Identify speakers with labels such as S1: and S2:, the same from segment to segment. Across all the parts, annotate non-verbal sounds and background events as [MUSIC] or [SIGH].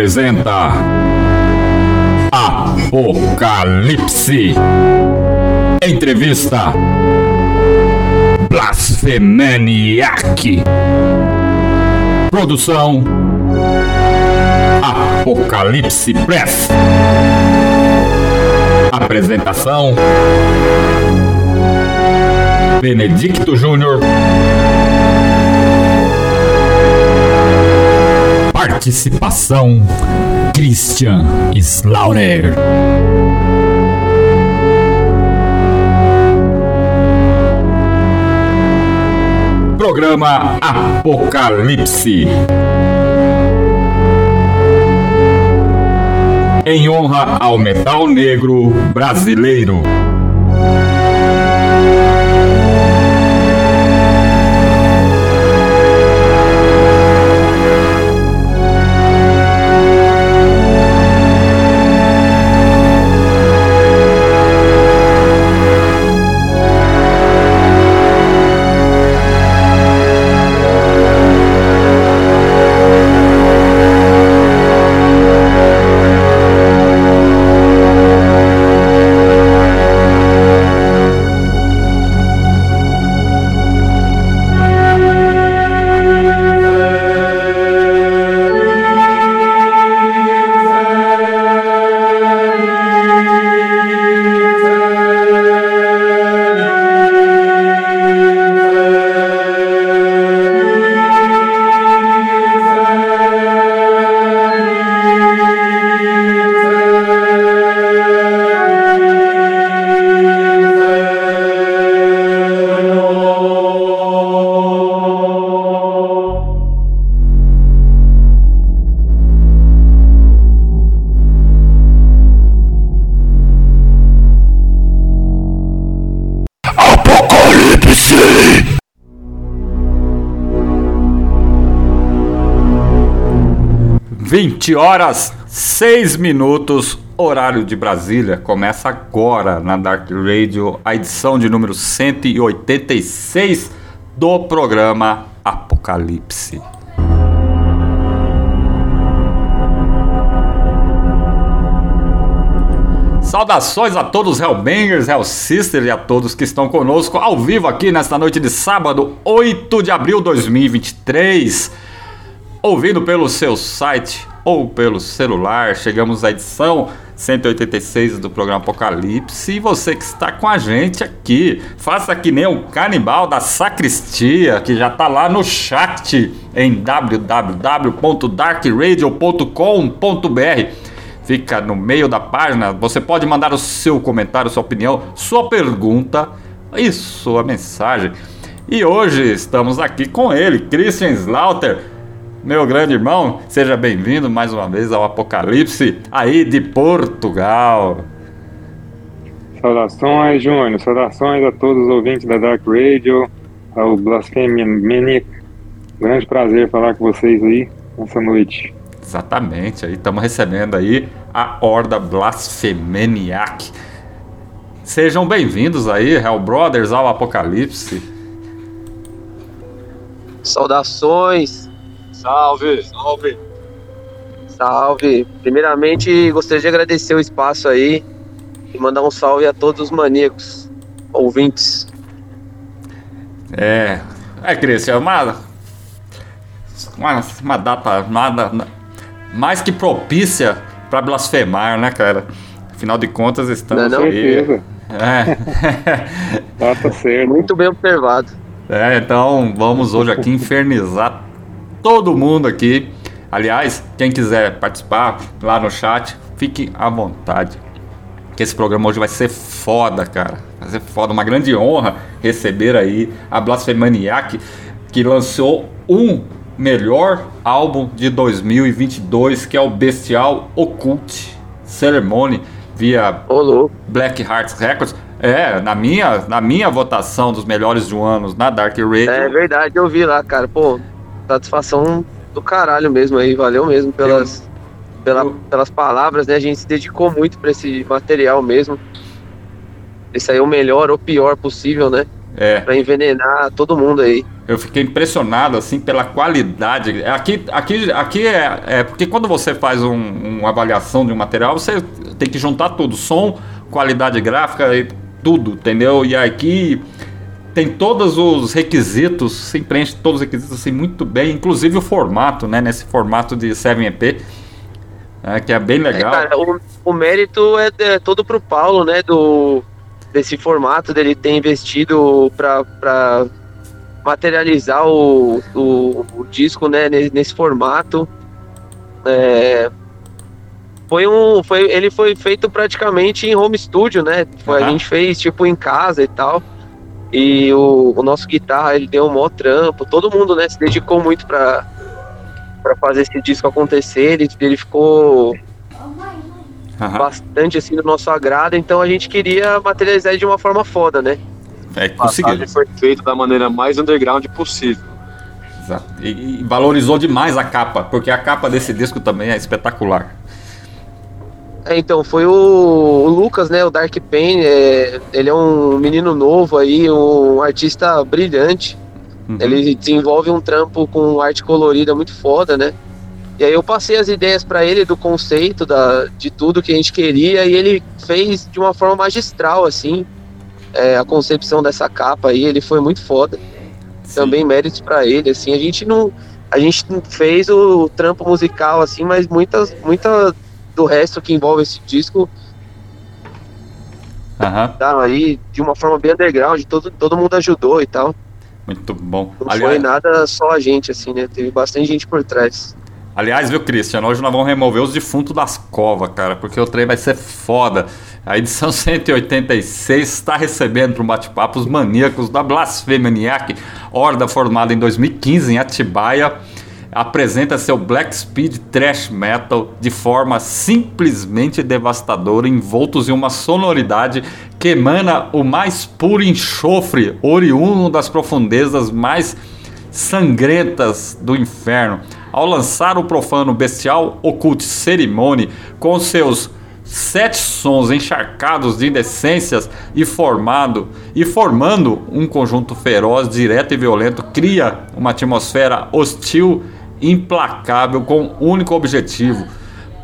S1: Apresenta Apocalipse. Entrevista Blasfemaniac. Produção Apocalipse Press. Apresentação Benedicto Júnior. Participação Christian Slaughter. Programa Apocalipse. Em honra ao metal negro brasileiro. 20 horas 6 minutos, horário de Brasília. Começa agora na Dark Radio, a edição de número 186 do programa Apocalipse. Saudações a todos Hellbangers, Hell Sisters e a todos que estão conosco ao vivo aqui nesta noite de sábado, 8 de abril de 2023. Ouvindo pelo seu site ou pelo celular, chegamos à edição 186 do programa Apocalipse. E você que está com a gente aqui, faça que nem o canibal da sacristia, que já está lá no chat em www.darkradio.com.br fica no meio da página. Você pode mandar o seu comentário, sua opinião, sua pergunta e sua mensagem. E hoje estamos aqui com ele, Christian Slaughter, meu grande irmão. Seja bem-vindo mais uma vez ao Apocalipse aí de Portugal.
S2: Saudações, Júnior. Saudações a todos os ouvintes da Dark Radio, ao Blasphemia Maniac. Grande prazer falar com vocês aí nessa noite.
S1: Exatamente, aí estamos recebendo aí a Horda Blasfemeniac. Sejam bem-vindos aí, Hell Brothers, ao Apocalipse.
S3: Saudações,
S4: Salve, salve.
S3: salve. Primeiramente, gostaria de agradecer o espaço aí e mandar um salve a todos os maníacos ouvintes.
S1: É, é, Cristian, uma, uma, uma data nada, mais que propícia para blasfemar, né, cara? Afinal de contas, estamos
S3: Não é não?
S1: aí.
S2: Certeza.
S1: É.
S2: Data certa.
S3: Muito bem observado.
S1: É, então vamos hoje aqui infernizar todo mundo aqui. Aliás, quem quiser participar lá no chat, fique à vontade. Que esse programa hoje vai ser foda, cara. Vai ser foda, uma grande honra receber aí a Blasfemaniac, que lançou um melhor álbum de 2022, que é o Bestial Occult Ceremony, via
S3: Ô, louco.
S1: Black Hearts Records. É, na minha, na minha votação dos melhores de um ano na Dark Radio.
S3: É verdade, eu vi lá, cara. Pô, satisfação do caralho mesmo aí. Valeu mesmo pelas, pela-
S1: eu-
S3: pelas palavras, né? A gente se dedicou muito pra esse material mesmo. Esse aí é o melhor ou pior possível, né?
S1: É,
S3: Pra envenenar todo mundo aí.
S1: eu fiquei impressionado assim pela qualidade. Aqui, aqui, aqui é, é porque quando você faz um- uma avaliação de um material, você tem que juntar tudo, som, qualidade gráfica e tudo, entendeu? E aqui tem todos os requisitos, se preenche todos os requisitos assim muito bem, inclusive o formato, né? Nesse formato de 7EP, né, que é bem
S3: É,
S1: legal.
S3: cara, o, o mérito é, é todo pro Paulo, né? Do, desse formato dele ter investido pra materializar o, o, o disco, né? Nesse, nesse formato. É, foi um, foi, ele foi feito praticamente em home studio, né? Foi,
S1: Aham.
S3: A gente fez tipo em casa e tal. E o, o nosso guitarra, ele deu um maior trampo. Todo mundo, né? Se dedicou muito pra, pra fazer esse disco acontecer. Ele, ele ficou
S1: Aham.
S3: bastante assim do nosso agrado, então a gente queria materializar de uma forma foda, né?
S1: É, conseguiu.
S4: foi feita da maneira mais underground possível.
S1: Exato. E, e valorizou demais a capa, porque a capa desse disco também é espetacular.
S3: É, então, foi o, o Lucas, né, o Dark Pain, é, ele é um menino novo aí, um artista brilhante,
S1: Uhum.
S3: ele desenvolve um trampo com arte colorida muito foda, né? E aí eu passei as ideias pra ele do conceito, da, de tudo que a gente queria, e ele fez de uma forma magistral, assim, é, a concepção dessa capa aí, ele foi muito foda.
S1: Sim.
S3: também méritos pra ele, assim, a gente não a gente fez o trampo musical assim, mas muitas muita do resto que envolve esse disco
S1: Aham,
S3: tá aí de uma forma bem underground, todo, todo mundo ajudou e tal.
S1: muito bom.
S3: Não foi
S1: Aliás,
S3: nada só a gente assim, né? Teve bastante gente por trás.
S1: aliás, viu, Christian? Hoje nós vamos remover os defuntos das covas, cara, porque o trem vai ser foda. A edição [LAUGHS] 186 está recebendo para um bate-papo os maníacos da Blasfemaniac, horda formada em 2015 em Atibaia. Apresenta seu Black Speed Thrash Metal de forma simplesmente devastadora, envoltos em uma sonoridade que emana o mais puro enxofre, oriundo das profundezas mais sangrentas do inferno. Ao lançar o profano bestial Occult Ceremony com seus sete sons encharcados de indecências e formado e formando um conjunto feroz, direto e violento, cria uma atmosfera hostil, implacável, com um único objetivo: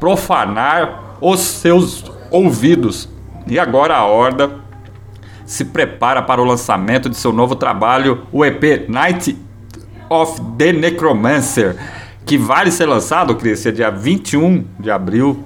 S1: profanar os seus ouvidos. E agora a horda se prepara para o lançamento de seu novo trabalho, o EP Night of the Necromancer, que vai ser lançado, Cristian, dia 21 de abril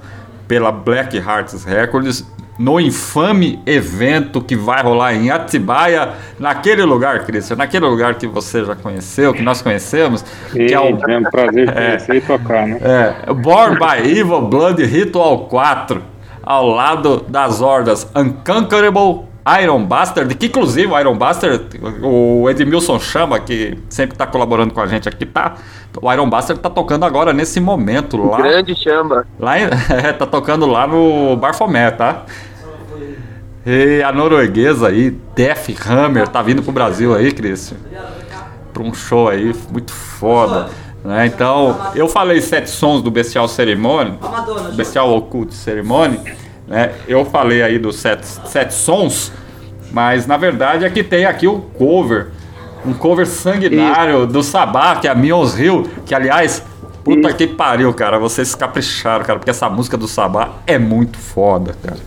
S1: pela Black Hearts Records, no infame evento que vai rolar em Atibaia, naquele lugar, Cristian, naquele lugar que você já conheceu, que nós conhecemos, que é o
S2: É um prazer te [LAUGHS] conhecer e tocar, né?
S1: é, Born by Evil Blood Ritual 4, ao lado das hordas Unconquerable Iron Bastard, que inclusive o Iron Bastard, o Edmilson chama, que sempre tá colaborando com a gente aqui, tá? O Iron Bastard tá tocando agora nesse momento lá.
S3: Grande chama.
S1: Lá [LAUGHS] é, tá tocando lá no Barfomé, tá? E a norueguesa aí, Def Hammer, tá vindo pro Brasil aí, Cristian. Pra um show aí muito foda. Né? Então, eu falei sete sons do Bestial Ceremony, Bestial Occult Ceremony, né? Eu falei aí dos sete, sete sons, mas na verdade é que tem aqui o cover. Um cover sanguinário do Sabá, que é a Mions Hill, que aliás, puta que pariu, cara. Vocês capricharam, cara, porque essa música do Sabá é muito foda, cara.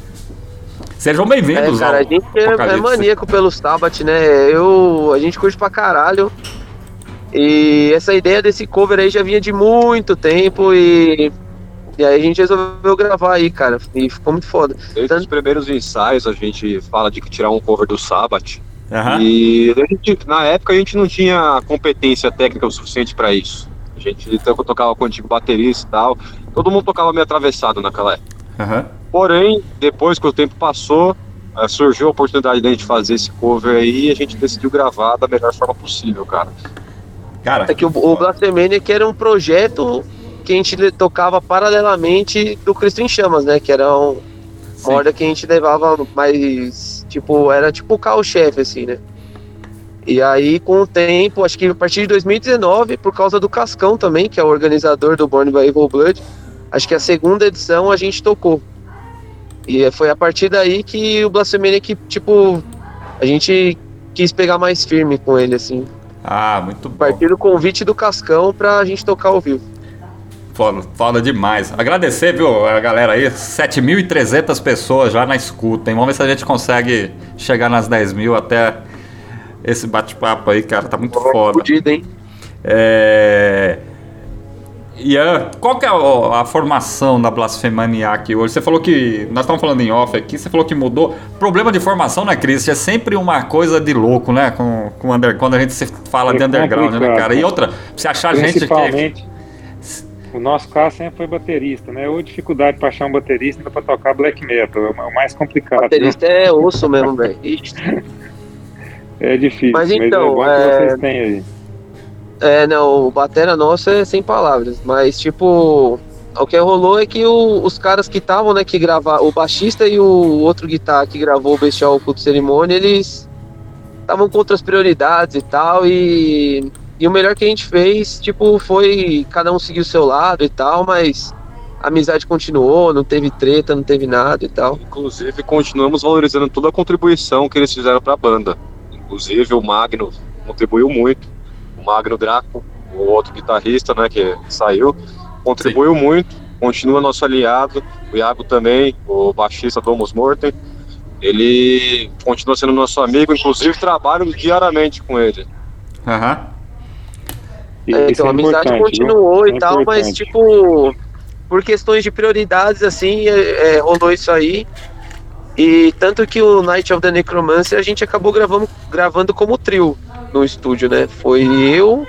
S1: Sejam
S3: É,
S1: bem-vindos
S3: cara,
S1: ao
S3: a gente é, é maníaco pelo Sabbath, né? Eu, a gente curte pra caralho. E essa ideia desse cover aí já vinha de muito tempo e, e aí a gente resolveu gravar aí, cara. E ficou muito foda.
S4: Desde os primeiros ensaios a gente fala de que tirar um cover do Sabbath.
S1: Aham.
S4: E a gente- na época a gente não tinha competência técnica o suficiente pra isso. A gente to- tocava com o antigo baterista e tal. Todo mundo tocava meio atravessado naquela época.
S1: Aham.
S4: Porém, depois que o tempo passou, eh, surgiu a oportunidade da gente fazer esse cover aí e a gente decidiu gravar da melhor forma possível, cara.
S1: Cara,
S3: É que o, o que era um projeto que a gente tocava paralelamente do Cristo em Chamas, né? Que era um, uma ordem que a gente levava mais. Tipo, era tipo o carro-chefe, assim, né? E aí, com o tempo, acho que a partir de 2019, por causa do Cascão também, que é o organizador do Born by Evil Blood, acho que a segunda edição a gente tocou. E foi a partir daí que o Blasphemania que, tipo, a gente quis pegar mais firme com ele, assim.
S1: Ah, muito
S3: A
S1: bom.
S3: partir do convite do Cascão pra gente tocar ao vivo.
S1: Foda, foda demais. Agradecer, viu, a galera aí. 7.300 pessoas já na escuta, hein? Vamos ver se a gente consegue chegar nas 10 mil até esse bate-papo aí, cara. Tá muito foda.
S3: Fudido, hein?
S1: É... Ian, qual que é a, a formação da Blasfemaniac hoje? Você falou que. Nós estamos falando em off aqui, você falou que mudou. Problema de formação, né, Cris? É sempre uma coisa de louco, né? Com, com under, quando a gente se fala
S2: É
S1: de underground, né, cara? E outra, pra você achar gente que.
S2: O nosso caso sempre foi baterista, né? Ou dificuldade pra achar um baterista ainda pra tocar black metal, é o mais complicado.
S3: Baterista é osso mesmo, velho. [LAUGHS]
S2: É difícil,
S3: Mas
S2: mas,
S3: então,
S2: é bom
S3: é-
S2: que vocês têm aí.
S3: É, não, o batera nosso é sem palavras. Mas, tipo, o que rolou é que o- os caras que estavam, né, que gravaram, o baixista e o outro guitarra que gravou o Bestial Culto Cerimônia, eles estavam com outras prioridades e tal. E, e o melhor que a gente fez, tipo, foi cada um seguir o seu lado e tal, mas a amizade continuou, não teve treta, não teve nada e tal.
S4: Inclusive, continuamos valorizando toda a contribuição que eles fizeram para a banda. Inclusive, o Magno contribuiu muito. O Magno Draco, o outro guitarrista, né, que saiu, contribuiu muito. Continua nosso aliado. O Iago também, o baixista Domus Morten. Ele continua sendo nosso amigo. Inclusive, trabalho diariamente com ele.
S1: Aham.
S2: E
S3: É, então
S2: é
S3: a amizade continuou
S2: É
S3: e tal, mas tipo, por questões de prioridades, assim, é, é, rolou isso aí. E tanto que o Night of the Necromancer a gente acabou gravando, gravando como trio no estúdio, né? Foi eu,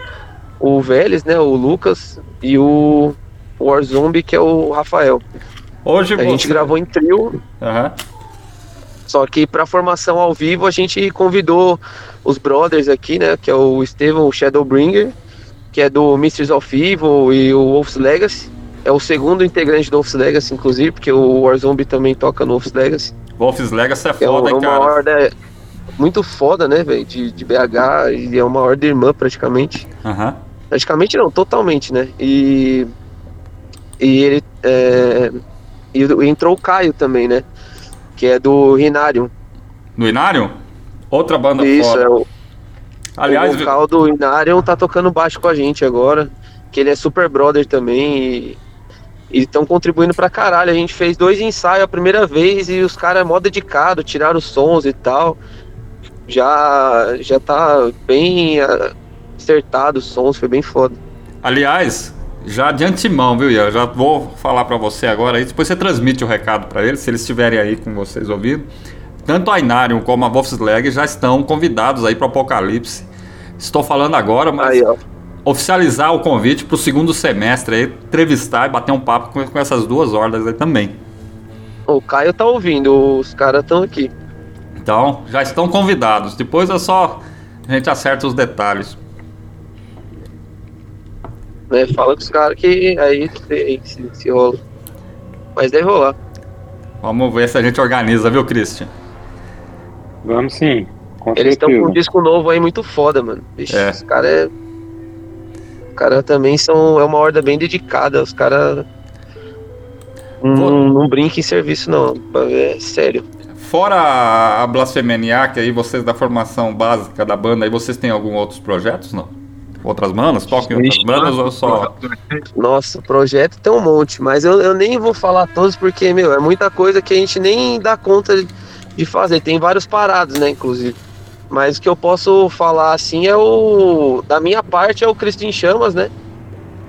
S3: o Vélez, né? O Lucas e o War Zombie, que é o Rafael.
S1: Hoje
S3: A gente
S1: você-
S3: gravou em trio,
S1: Aham.
S3: só que pra formação ao vivo a gente convidou os brothers aqui, né? Que é o Estevão Shadowbringer, que é do Mysteries of Evil e o Wolf's Legacy. É o segundo integrante do Wolf's Legacy, inclusive, porque o Warzone também toca no Wolf's Legacy.
S1: Wolf's Legacy é
S3: é
S1: foda, hein,
S3: uma
S1: cara?
S3: horda muito foda, né, velho? De, de BH, e é uma horda irmã praticamente.
S1: Aham.
S3: Praticamente não, totalmente, né? E. E ele. é, e entrou o Caio também, né? Que é do Rinarium.
S1: No Inário? Outra banda
S3: Isso,
S1: foda.
S3: é o,
S1: Aliás,
S3: o vocal do Inarion tá tocando baixo com a gente agora. Que ele é super brother também. E e estão contribuindo pra caralho. A gente fez dois ensaios a primeira vez e os caras é mó dedicado, tiraram os sons e tal. Já, já tá bem ah, acertado os sons, foi bem foda.
S1: aliás, já de antemão, viu, Ian? Já vou falar pra você agora aí. Depois você transmite o recado pra eles, se eles estiverem aí com vocês ouvindo. Tanto a Inarium como a Wolfslag já estão convidados aí pro Apocalipse. Estou falando agora, mas
S3: Aí,
S1: oficializar o convite pro segundo semestre aí, entrevistar e bater um papo com, com essas duas hordas aí também.
S3: O Caio tá ouvindo, os caras estão aqui.
S1: Então, já estão convidados. Depois é só a gente acerta os detalhes.
S3: Né? Fala com os caras que aí, aí se, se rola. Mas deve rolar.
S1: Vamos ver se a gente organiza, viu, Christian?
S2: Vamos sim. Com
S3: Eles estão com um disco novo aí muito foda, mano. Vixe,
S1: É.
S3: os caras é. Os caras também são. É uma horda bem dedicada. Os caras. Não, não brinca em serviço, não. É sério.
S1: Fora a Blasfemaniac, aí vocês da formação básica da banda, aí vocês têm algum outros projetos, não? Outras bandas? Tocam outras bandas ou só...
S3: Nossa, projeto tem um monte, mas eu, eu nem vou falar todos porque, meu, é muita coisa que a gente nem dá conta de- de fazer. Tem vários parados, né, inclusive. Mas o que eu posso falar assim é o. Da minha parte é o Cristo em Chamas, né?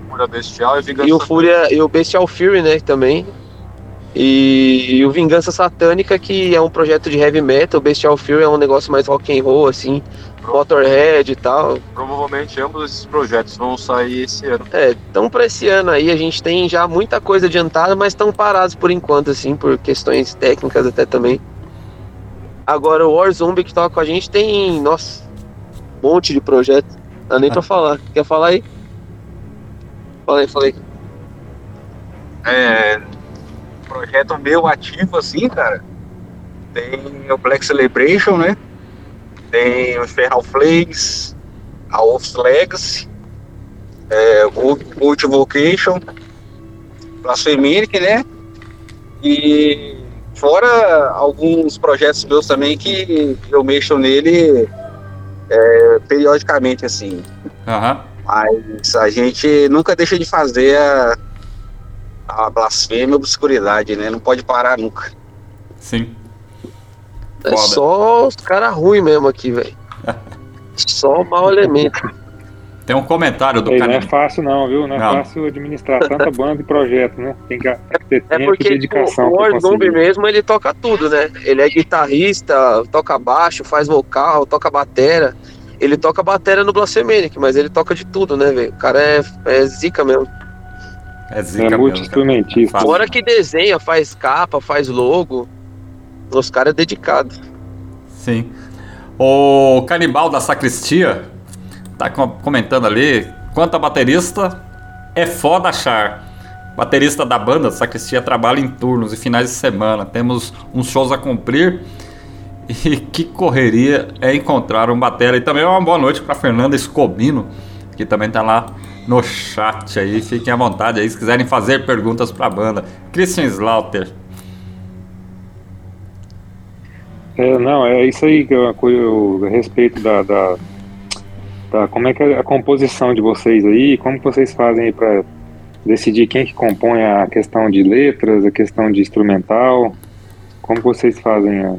S4: Fúria Bestial e Vingança
S3: E o Fúria e o Bestial Fury, né, também. E, e o Vingança Satânica, que é um projeto de heavy metal. O Bestial Fury é um negócio mais rock and roll, assim, Motorhead e tal.
S4: Provavelmente ambos esses projetos vão sair esse ano.
S3: É, então pra esse ano aí a gente tem já muita coisa adiantada, mas estão parados por enquanto, assim, por questões técnicas até também. Agora o War Zombie que toca com a gente tem, nossa, um monte de projeto. Não dá nem pra [LAUGHS] falar. Quer falar aí? Fala aí, fala aí.
S4: É, projeto meu ativo assim, cara. Tem o Black Celebration, né? Tem o Feral Flames, a Wolf's Legacy, é, o Multi Vocation, Blaspheminic, né? E fora alguns projetos meus também que eu mexo nele é, periodicamente, assim.
S1: Aham.
S4: Mas a gente nunca deixa de fazer a, a blasfêmia e a obscuridade, né? Não pode parar nunca.
S1: Sim.
S3: É só os caras ruins mesmo aqui, velho. [LAUGHS] Só mau elemento.
S1: Tem um comentário do
S2: Ei, não é fácil não, viu? Não é
S1: Não.
S2: fácil administrar tanta banda e projeto, né? Tem que, que ter
S3: É
S2: tempo e
S3: porque
S2: dedicação
S3: o
S2: pra
S3: War Zombie mesmo, ele toca tudo, né? Ele é guitarrista, toca baixo, faz vocal, toca batera. Ele toca batera no Blasphemanic, mas ele toca de tudo, né, velho? O cara é, é zica mesmo.
S1: É
S2: É
S1: zica mesmo. cara.
S2: multi-instrumentista.
S1: Fácil.
S3: Fora que desenha, faz capa, faz logo. Os caras é dedicado.
S1: Sim. O Canibal da Sacristia tá com- comentando ali quanto a baterista é foda achar. Baterista da banda Sacristia trabalha em turnos e finais de semana. Temos uns shows a cumprir. E que correria é encontrar um batera. E também uma boa noite para Fernanda Escobino, que também tá lá no chat aí. Fiquem à vontade aí se quiserem fazer perguntas para a banda. Christian Slaughter.
S2: É, não, é isso aí que eu, que eu- a respeito da, da, da- como é que é a composição de vocês aí, como que vocês fazem para decidir quem que compõe a questão de letras, a questão de instrumental, como vocês fazem? a-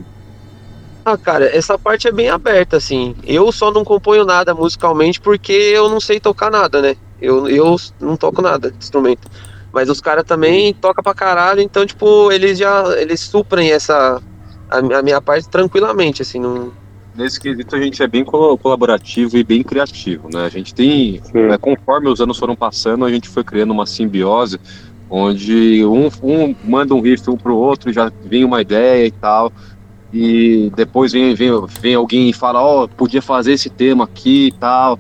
S3: Ah, cara, essa parte é bem aberta, assim. Eu só não componho nada musicalmente porque eu não sei tocar nada, né? Eu, eu não toco nada de instrumento. Mas os caras também tocam pra caralho, então, tipo, eles já eles suprem essa. A, a minha parte tranquilamente, assim. Não,
S4: Nesse quesito a gente é bem colaborativo e bem criativo, né? A gente tem, né, conforme os anos foram passando, a gente foi criando uma simbiose onde um, um manda um riff um pro outro, já vem uma ideia e tal. E depois vem, vem, vem alguém e fala, ó, podia fazer esse tema aqui e tal.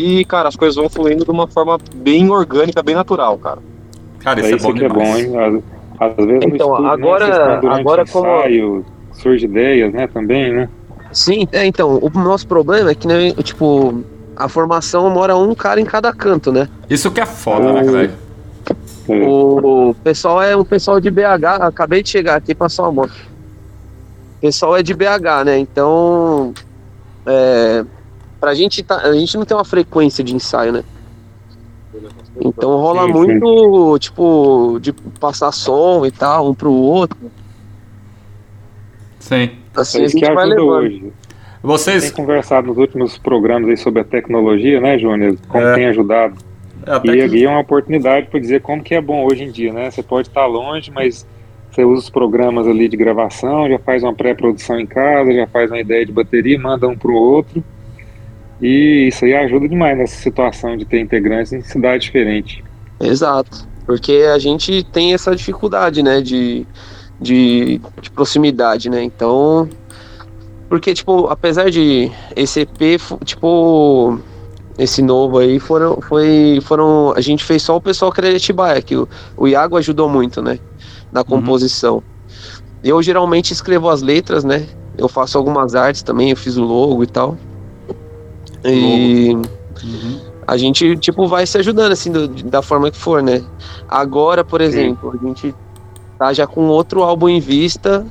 S4: E, cara, as coisas vão fluindo de uma forma bem orgânica, bem natural, cara.
S1: Cara,
S2: É
S1: isso é,
S2: isso
S1: bom
S2: que é bom, hein? Às, às vezes
S3: Então,
S2: estúdio,
S3: agora-
S2: né,
S3: agora
S2: o
S3: como-
S2: ensaio, surge ideias, né, também, né?
S3: Sim, é, então, o nosso problema é que, né, tipo, a formação mora um cara em cada canto, né?
S1: Isso que é foda, né,
S2: O-
S1: velho?
S2: É,
S3: O pessoal é um pessoal de BH, acabei de chegar aqui, passou uma moto. O pessoal é de BH, né? Então, é, pra gente, tá, a gente não tem uma frequência de ensaio, né? Então rola
S2: Sim, sim.
S3: muito, tipo, de passar som e tal, um pro outro.
S1: Sim.
S3: Assim
S2: é
S3: a
S2: isso que
S3: gente vai levando.
S2: hoje. Tem
S1: Vocês.
S2: conversado nos últimos programas aí sobre a tecnologia, né, Júnior? Como
S1: É.
S2: tem ajudado.
S1: Até
S2: E
S1: que-
S2: aqui é uma oportunidade para dizer como que é bom hoje em dia, né? Você pode estar longe, mas você usa os programas ali de gravação, já faz uma pré-produção em casa, já faz uma ideia de bateria, manda um para o outro. E isso aí ajuda demais nessa situação de ter integrantes em cidade diferente.
S3: Exato. Porque a gente tem essa dificuldade, né, de, de, de proximidade, né? Então, Porque, tipo, apesar de esse EP, tipo, esse novo aí, foram, foi, foram, a gente fez só o pessoal que era de Atibaia, que o, o Iago ajudou muito, né, na composição. Eu geralmente escrevo as letras, né, eu faço algumas artes também, eu fiz o logo e tal. E a gente, tipo, vai se ajudando, assim, do- da forma que for, né. Agora, por exemplo, a gente tá já com outro álbum em vista,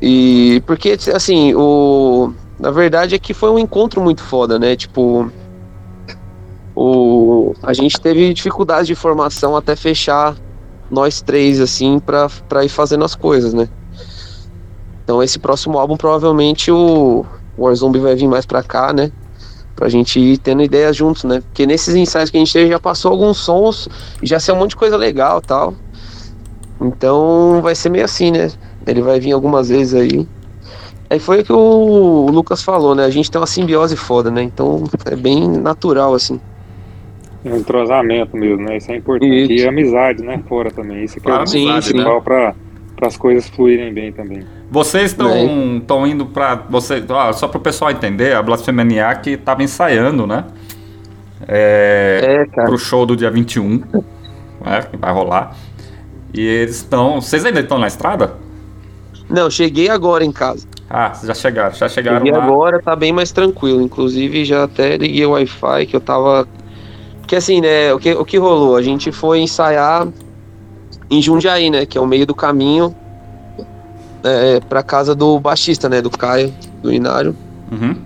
S3: e porque, assim, o. Na verdade é que foi um encontro muito foda, né? Tipo. O, a gente teve dificuldade de formação até fechar nós três, assim, pra, pra ir fazendo as coisas, né? Então esse próximo álbum provavelmente o Warzone vai vir mais pra cá, né? Pra gente ir tendo ideias juntos, né? Porque nesses ensaios que a gente teve já passou alguns sons e já saiu um monte de coisa legal e tal. Então vai ser meio assim, né? Ele vai vir algumas vezes aí. Aí foi o que o Lucas falou, né? A gente tem uma simbiose foda, né? Então é bem natural, assim.
S2: Um entrosamento mesmo, né? Isso é importante.
S3: Isso.
S2: E amizade, né? Fora também. Isso que é
S1: Claro,
S2: o
S3: sim,
S2: principal para as coisas fluírem bem também.
S1: Vocês estão
S3: É.
S1: estão indo pra. Você, só para o pessoal entender, a Blasfemaniac estava ensaiando, né? É,
S3: É, cara.
S1: pro show do dia 21, né, que vai rolar. E eles estão. Vocês ainda estão na estrada?
S3: Não, cheguei agora em casa.
S1: Ah, vocês já chegaram, já chegaram
S3: Cheguei
S1: lá.
S3: agora, tá bem mais tranquilo. Inclusive já até liguei o Wi-Fi que eu tava. Porque assim, né? O que, o que rolou? A gente foi ensaiar em Jundiaí, né? Que é o meio do caminho é, pra casa do baixista, né? Do Caio, do Inário.
S1: Uhum.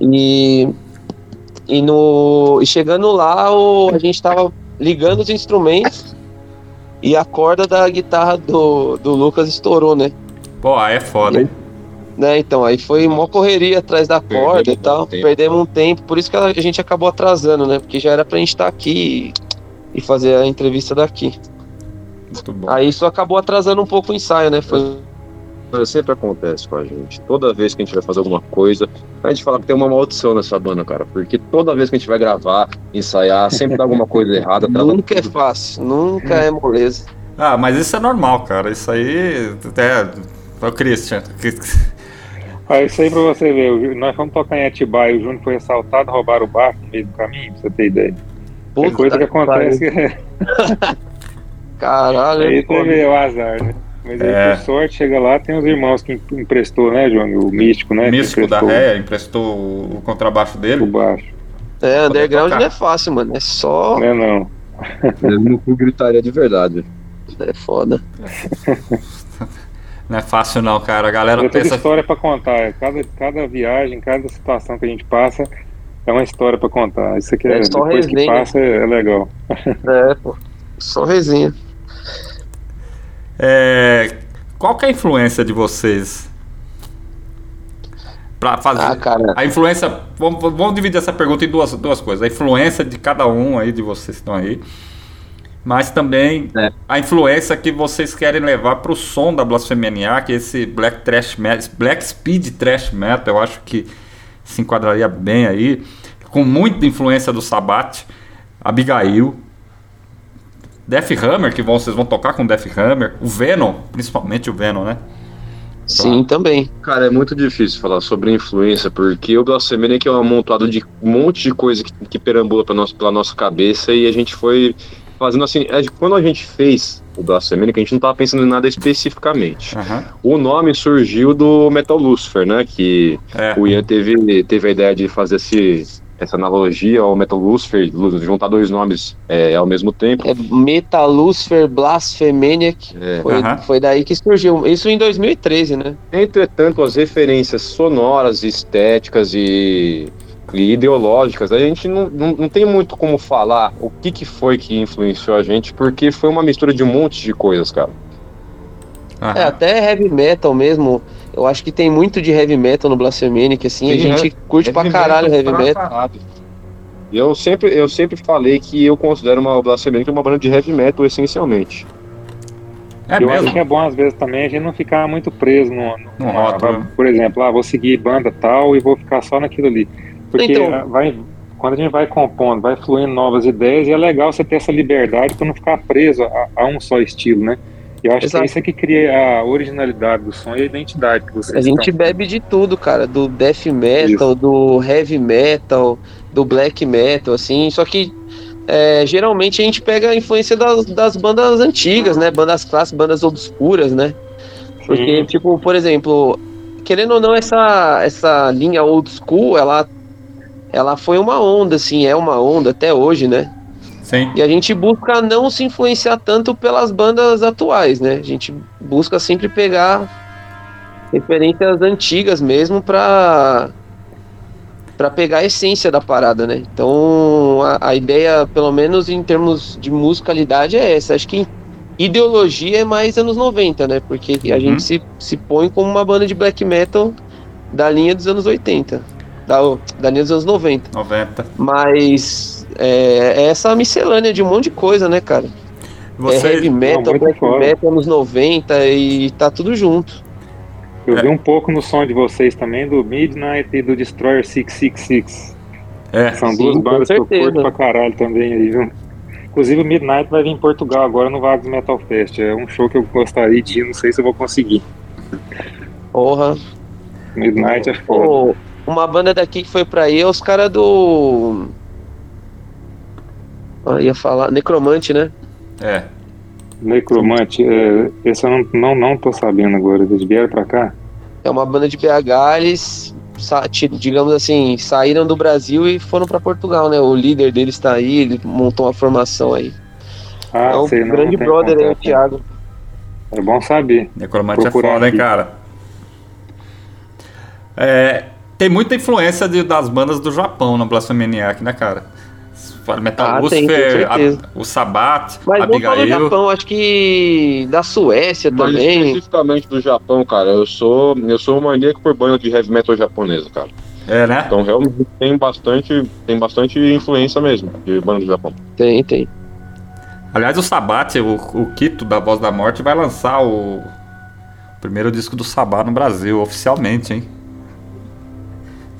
S3: E, e, no, e chegando lá, o, a gente tava ligando os instrumentos e a corda da guitarra do, do Lucas estourou, né?
S1: Pô, aí é foda, hein?
S3: né? Então, aí foi uma correria atrás da
S4: Perdemos
S3: corda e tal.
S4: tempo.
S3: Perdemos um tempo, por isso que a gente acabou atrasando, né? Porque já era pra gente estar aqui e, e fazer a entrevista daqui.
S1: Muito bom.
S3: Aí isso acabou atrasando um pouco o ensaio, né? Foi
S4: sempre acontece com a gente. Toda vez que a gente vai fazer alguma coisa, a gente fala que tem uma maldição nessa banda, cara. Porque toda vez que a gente vai gravar, ensaiar, sempre dá alguma coisa errada. atrasa
S3: nunca é
S4: tudo.
S3: fácil, nunca é moleza.
S1: Ah, mas isso é normal, cara. Isso aí. É. O Christian. [LAUGHS]
S2: Ah, isso aí pra você ver, nós fomos tocar em Atibaia, o Júnior foi assaltado, roubaram o barco no meio do caminho, pra você ter ideia. É
S3: Puta
S2: coisa que
S3: que
S2: acontece, [LAUGHS]
S3: Caralho,
S2: aí
S3: é
S2: você vê o azar, né? Mas aí,
S1: É.
S2: por sorte, chega lá, tem os irmãos que emprestou, né, João? O místico, né? que
S1: Místico da Réia emprestou o contrabaixo
S2: O
S1: dele.
S2: baixo.
S3: É, underground
S1: tocar.
S3: não é fácil, mano. É só.
S2: Não é não.
S4: Mesmo no cu gritaria de verdade.
S3: É foda. [LAUGHS]
S1: Não é fácil, não, cara. A galera
S2: Tem toda
S1: pensa.
S2: história pra contar. Cada, cada viagem, cada situação que a gente passa é uma história pra contar. Isso aqui é,
S3: É só
S2: depois que
S3: resenha.
S2: passa é, é legal.
S3: É, pô. Só resenha.
S1: É, qual que é a influência de vocês? Pra fazer.
S3: Ah, cara.
S1: A influência. Vamos, vamos dividir essa pergunta em duas, duas coisas. A influência de cada um aí, de vocês que estão aí. Mas também
S4: É.
S1: a influência que vocês querem levar pro som da Blasfemaniac, esse Black Trash Metal, Black Speed Trash Metal, eu acho que se enquadraria bem aí. Com muita influência do Sabat, Abigail, Death Hammer, que vão, vocês vão tocar com Death Hammer, o Venom, principalmente o Venom, né?
S3: Sim, também.
S4: Cara, é muito difícil falar sobre influência, porque o Blasfemia é um amontoado de um monte de coisa que, que perambula pra nossa, pela nossa cabeça e a gente foi fazendo assim. é, Quando a gente fez o Blasfemia, a gente não tava pensando em nada especificamente.
S1: Aham.
S4: O nome surgiu do Metal Lucifer, né? Que
S1: É.
S4: o Ian teve, teve a ideia de fazer esse, essa analogia ao Metal Lucifer, juntar dois nomes é, ao mesmo tempo.
S3: É Metalucifer Blasphemaniac.
S4: É.
S3: Foi, foi daí que surgiu. Isso em 2013, né?
S4: Entretanto, as referências sonoras, estéticas e, e ideológicas, a gente não, não, não tem muito como falar o que, que foi que influenciou a gente, porque foi uma mistura de um monte de coisas, cara.
S1: Aham.
S3: É, até heavy metal mesmo. Eu acho que tem muito de heavy metal no Blasphemaniac, assim. a
S4: Sim,
S3: gente curte pra caralho heavy metal.
S4: caralho. Eu sempre, eu sempre falei que eu considero uma Blasphemia uma banda de heavy metal, essencialmente.
S1: É
S2: eu acho
S1: mesmo?
S2: que é bom, às vezes, também a gente não ficar muito preso no, no,
S1: No
S2: numa-
S1: rótulo, né?
S2: Por exemplo, ah, vou seguir banda tal e vou ficar só naquilo ali. Porque
S3: Então-
S2: ah, vai, quando a gente vai compondo, vai fluindo novas ideias, e é legal você ter essa liberdade para não ficar preso a, a um só estilo, né? Eu acho
S3: Exato.
S2: que isso é que cria a originalidade do som e a identidade que vocês
S3: A gente bebe de tudo, cara, do death metal, do heavy metal, do black metal, assim, só que é, geralmente a gente pega a influência das, das bandas antigas, né? Bandas clássicas, bandas obscuras, né? Porque,
S2: Sim.
S3: tipo, por exemplo, querendo ou não, essa, essa linha old school, ela, ela foi uma onda, assim, é uma onda até hoje, né?
S1: Sim.
S3: E a gente busca não se influenciar tanto pelas bandas atuais, né? A gente busca sempre pegar referências antigas mesmo pra, pra pegar a essência da parada, né? Então a, a ideia, pelo menos em termos de musicalidade, é essa. Acho que ideologia é mais anos 90, né? Porque a
S1: Uhum.
S3: gente se, se põe como uma banda de black metal da linha dos anos 80. Da, da linha dos anos 90.
S1: 90.
S3: Mas é, é essa miscelânea de um monte de coisa, né, cara? É heavy
S1: Você.
S3: metal,
S2: muito
S3: black metal anos 90 e tá tudo junto.
S2: Eu
S1: É.
S2: vi um pouco no som de vocês também do Midnight e do Destroyer 666.
S1: É.
S2: São
S3: Sim,
S2: duas bandas que eu
S3: certeza.
S2: curto pra caralho também aí, viu? Inclusive o Midnight vai vir em Portugal agora no Vagos Metal Fest. É um show que eu gostaria de ir, não sei se eu vou conseguir.
S3: Porra.
S2: Midnight é foda.
S3: Pô, uma banda daqui que foi pra aí é os caras do. Ah, ia falar. Necromante, né?
S1: É.
S2: Necromante, é, esse eu não, não, não tô sabendo agora. Eles vieram pra cá?
S3: É uma banda de BH, eles, digamos assim, saíram do Brasil e foram pra Portugal, né? O líder deles tá aí, ele montou uma formação aí.
S2: Ah,
S3: é um
S2: sei,
S3: grande
S2: não
S3: brother aí, o
S2: contato.
S3: Thiago.
S2: É bom saber.
S1: Necromante é
S2: Procurar
S1: foda, hein,
S2: aqui.
S1: cara? É, tem muita influência de- das bandas do Japão no Blasphemaniac, né, cara? Metal
S3: Ah, tem,
S1: Lucifer,
S3: certeza.
S1: a- o Sabat,
S3: Mas não só do
S1: Abigail.
S3: Japão, acho que da Suécia
S4: Mas
S3: também.
S4: especificamente do Japão, cara, eu sou, eu sou um maníaco por banda de heavy metal japonesa, cara.
S1: É, né?
S4: Então realmente tem bastante, tem bastante influência mesmo de banda do Japão.
S3: Tem, tem.
S1: Aliás, o Sabat, o, o Kito da Voz da Morte, vai lançar o primeiro disco do Sabá no Brasil, oficialmente, hein?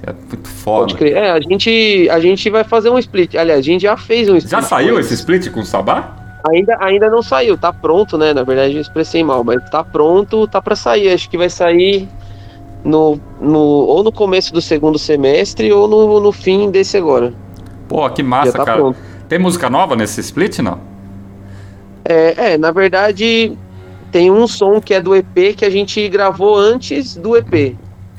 S1: É muito foda.
S3: Pode crer. É, a gente, a gente vai fazer um split. Aliás, a gente já fez um split.
S1: Já saiu esse split com o Sabá?
S3: Ainda, ainda não saiu, tá pronto, né? Na verdade, eu expressei mal, mas tá pronto, tá pra sair. Acho que vai sair no, no, ou no começo do segundo semestre ou no, no fim desse agora.
S1: Pô, que massa,
S3: tá
S1: cara.
S3: pronto.
S1: Tem música nova nesse split, não?
S3: É, é, na verdade, tem um som que é do EP que a gente gravou antes do EP.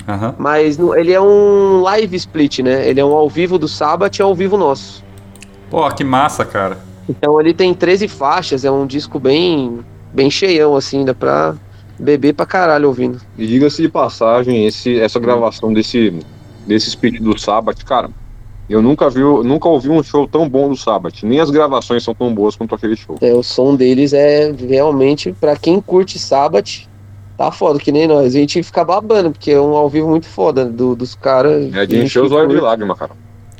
S1: Aham.
S3: Mas no- ele é um live split, né? Ele é um ao vivo do Sabbath e ao vivo nosso.
S1: Pô, que massa, cara.
S3: Então ele tem 13 faixas, é um disco bem, bem cheião, assim, dá pra beber pra caralho ouvindo.
S4: E diga-se de passagem, esse, essa gravação desse, desse split do Sabbath, cara, eu nunca vi, nunca ouvi um show tão bom do Sabbath. Nem as gravações são tão boas quanto aquele show.
S3: É, o som deles é realmente, pra quem curte Sabbath, tá foda, que nem nós. A gente fica babando, porque é um ao vivo muito foda do- dos caras.
S4: É de
S3: Gente
S4: encher os olhos de lágrima, cara.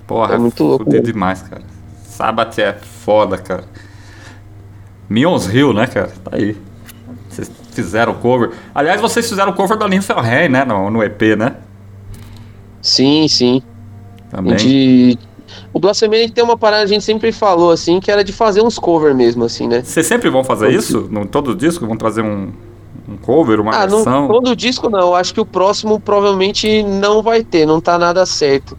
S1: Porra,
S3: É muito louco, né?
S1: demais, cara. Sabbath é foda, cara. Mions Hill, né, cara? Tá aí. Vocês fizeram cover. Aliás, vocês fizeram cover da Ninfelheim, né? No, no EP, né?
S3: Sim, sim.
S1: Também.
S3: De... O Blasphemia tem uma parada, a gente sempre falou, assim, que era de fazer uns cover mesmo, assim, né?
S1: Vocês sempre vão fazer isso? No todo disco? Vão trazer um, um cover, uma
S3: Ah, não,
S1: versão?
S3: todo disco não. Eu acho que o próximo provavelmente não vai ter, não tá nada certo.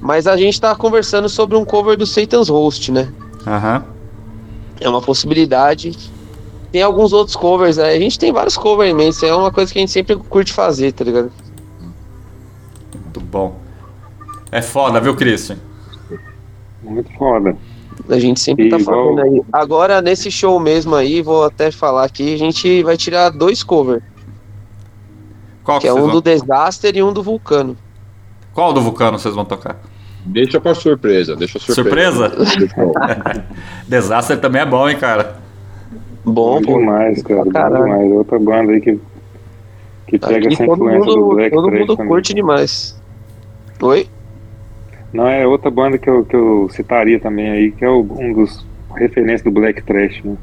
S3: Mas a gente tá conversando sobre um cover do Satan's Host, né?
S1: Aham.
S3: É uma possibilidade. Tem alguns outros covers, né? A gente tem vários covers imensos, é uma coisa que a gente sempre curte fazer, tá ligado?
S1: Muito bom. É foda, viu, Christian?
S2: Muito foda.
S3: A gente sempre
S2: E
S3: tá
S2: igual-
S3: fazendo aí. Agora, nesse show mesmo aí, vou até falar aqui, a gente vai tirar dois covers,
S1: Qual,
S3: que é
S1: vocês
S3: um
S1: vão-
S3: do Desaster e um do Vulcano.
S1: Qual do Vulcano vocês vão tocar?
S4: Deixa pra surpresa, deixa surpresa.
S1: Surpresa? [LAUGHS] Desastre também é bom, hein, cara?
S3: Bom,
S2: Bom demais, cara. Bom demais. Outra banda aí que, que pega
S3: Aqui
S2: essa influência do
S3: mundo,
S2: Black
S3: todo mundo
S2: também.
S3: curte demais. Oi?
S2: Não, é outra banda que eu, que eu citaria também aí, que é o- um dos referências do Black Trash, né?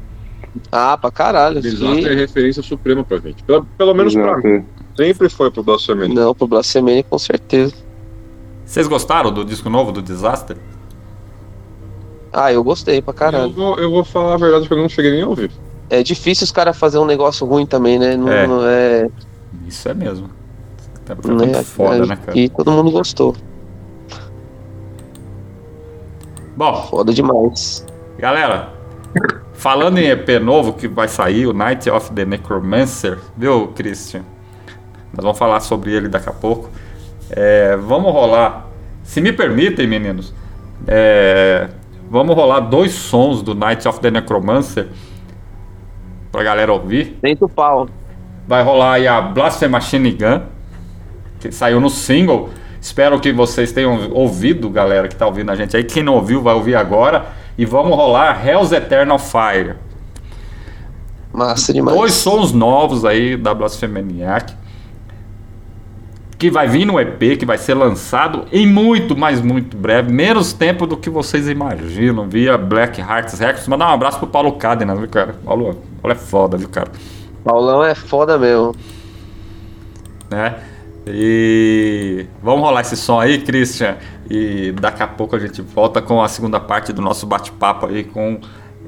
S3: Ah, pra caralho.
S4: Desastre
S3: sim.
S4: é referência suprema pra gente. Pelo, pelo menos pra
S2: Exato.
S4: mim. Sempre foi pro Blasphemy.
S3: Não, pro Blasphemia com certeza.
S1: Vocês gostaram do disco novo do Disaster?
S3: Ah, eu gostei pra
S4: Eu
S3: caralho.
S4: vou, eu vou falar a verdade que eu não cheguei nem a ouvir.
S3: é difícil os caras fazer um negócio ruim também, né? Não,
S1: É.
S3: não é,
S1: Isso é mesmo. Tá muito foda, né, cara?
S3: E todo mundo gostou.
S1: Bom,
S3: Foda demais.
S1: Galera, falando em EP novo que vai sair, o Night of the Necromancer, viu, Christian? Nós vamos falar sobre ele daqui a pouco. É, vamos rolar, se me permitem, meninos, é, vamos rolar dois sons do Night of the Necromancer pra galera ouvir.
S3: Dentro do pau.
S1: Vai rolar aí a Blasphemy Machine Gun, que saiu no single. Espero que vocês tenham ouvido, galera que tá ouvindo a gente aí. Quem não ouviu, vai ouvir agora. E vamos rolar Hell's Eternal Fire.
S3: Massa demais.
S1: Dois sons novos aí da Blasphemaniac. Que vai vir no EP, que vai ser lançado em muito, mas muito breve. Menos tempo do que vocês imaginam. Via Black Hearts Records. Mandar um abraço pro Paulo Cadena, viu, cara? Paulo, Paulo é foda, viu, cara?
S3: Paulão é foda mesmo.
S1: né? E vamos rolar esse som aí, Christian. E daqui a pouco a gente volta com a segunda parte do nosso bate-papo aí com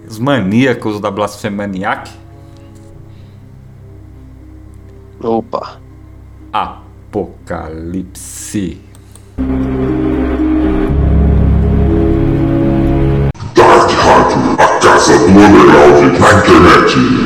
S1: os maníacos da Blasfemaniac.
S3: Opa.
S1: Apocalipse.
S5: Dark Hacker, a casa do underground na internet.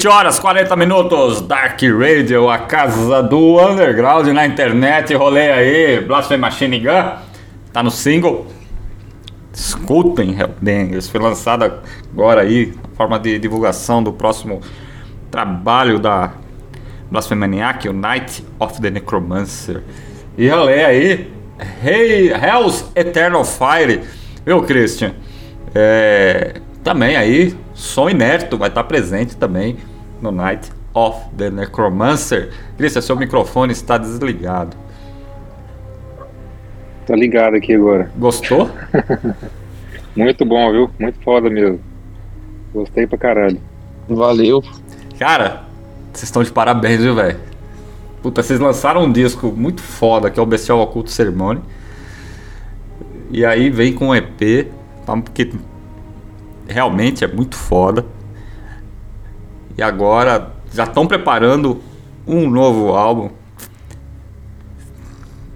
S1: 20 horas 40 minutos, Dark Radio, a casa do underground na internet. Rolei aí, Blasphemy Machine Gun, tá no single. Escutem Hellbangers, foi lançado agora aí, forma de divulgação do próximo trabalho da Blasphemy Maniac, o Night of the Necromancer. E rolei aí, hey, Hell's Eternal Fire, viu, Christian? É, também aí, som inerto vai estar presente também no Night of the Necromancer. Christian, seu microfone está desligado.
S2: Tá ligado aqui agora.
S1: Gostou? [LAUGHS]
S2: Muito bom, viu? Muito foda mesmo. Gostei pra caralho.
S3: Valeu.
S1: Cara, vocês estão de parabéns, viu, velho? Puta, vocês lançaram um disco muito foda, que é o Bestial Oculto Ceremony. E aí vem com um EP, tá? porque realmente é muito foda. E agora já estão preparando um novo álbum.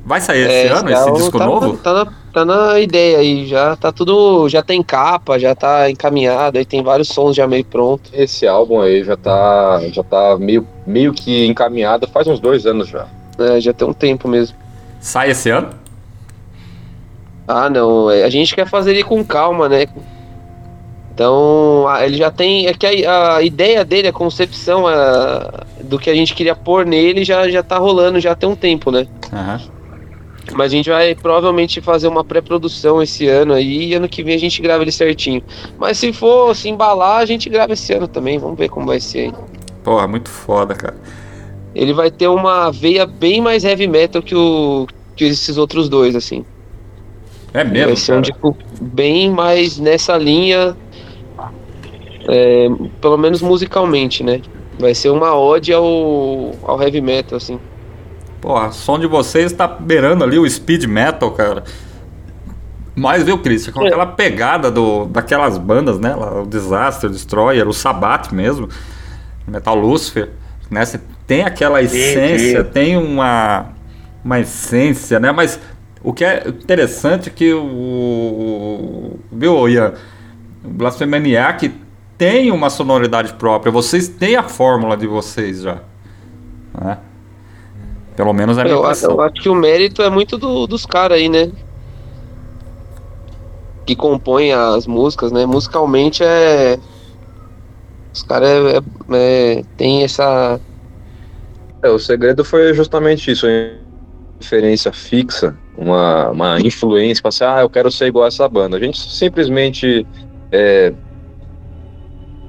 S1: Vai sair esse ano, esse
S3: é
S1: disco
S3: tá,
S1: novo?
S3: Tá, na- tá na ideia aí, já tá tudo, já tem capa, já tá encaminhado, aí tem vários sons já meio pronto.
S4: Esse álbum aí já tá, já tá meio, meio que encaminhado faz uns dois anos já.
S3: É, já tem um tempo mesmo.
S1: Sai esse ano?
S3: Ah, não, é, a gente quer fazer ele com calma, né? Então, ele já tem. É que a, a ideia dele, a concepção a- do que a gente queria pôr nele já, já tá rolando já tem um tempo, né?
S1: Aham.
S3: Mas a gente vai provavelmente fazer uma pré-produção esse ano aí e ano que vem a gente grava ele certinho. Mas se for se embalar, a gente grava esse ano também. Vamos ver como vai ser aí.
S1: Porra, muito foda, cara.
S3: Ele vai ter uma veia bem mais heavy metal que, o, que esses outros dois, assim.
S1: É mesmo,
S3: vai ser um disco bem mais nessa linha, é, pelo menos musicalmente, né? Vai ser uma ode ao, ao heavy metal, assim.
S1: Porra, o som de vocês tá beirando ali o speed metal, cara. Mas, viu, Christian, com
S3: É.
S1: aquela pegada do, daquelas bandas, né? O Disaster, o Destroyer, o Sabbath mesmo, Metal Lucifer, né? Você tem aquela essência,
S2: sim.
S1: tem uma, uma essência, né? Mas o que é interessante é que o. Viu, Ian? O Blasphemaniac tem uma sonoridade própria. Vocês têm a fórmula de vocês já. Né? Pelo menos é a minha
S3: Eu, acho- eu acho que o mérito é muito do- dos caras aí, né? Que compõem as músicas, né? Musicalmente é. Os caras é, é, é, tem essa.
S4: É, o segredo foi justamente isso, uma referência fixa, uma, uma influência, para assim, ah, eu quero ser igual a essa banda. A gente simplesmente é,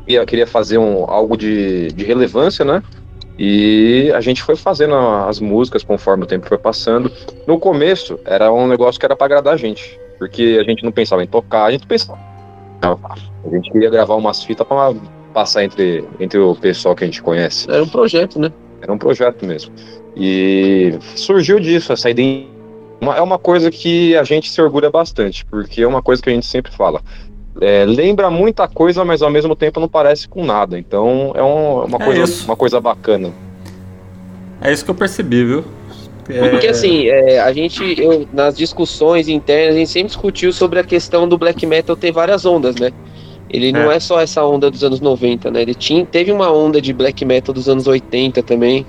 S4: ia- queria fazer um, algo de, de relevância, né? E a gente foi fazendo as músicas conforme o tempo foi passando. No começo, era um negócio que era para agradar a gente, porque a gente não pensava em tocar, a gente pensava. A gente queria gravar umas fitas para passar entre, entre o pessoal que a gente conhece.
S3: Era um projeto, né?
S4: Era um projeto mesmo. E surgiu disso, essa ideia. É uma coisa que a gente se orgulha bastante, porque é uma coisa que a gente sempre fala. É, lembra muita coisa, mas ao mesmo tempo não parece com nada. Então é um- uma,
S1: É
S4: coisa,
S1: isso.
S4: uma coisa bacana.
S1: É isso que eu percebi, viu? É,
S3: Porque assim, é, a gente, eu, nas discussões internas, a gente sempre discutiu sobre a questão do black metal ter várias ondas, né? Ele não
S1: É.
S3: é só essa onda dos anos 90, né? Ele tinha, teve uma onda de black metal dos anos 80 também.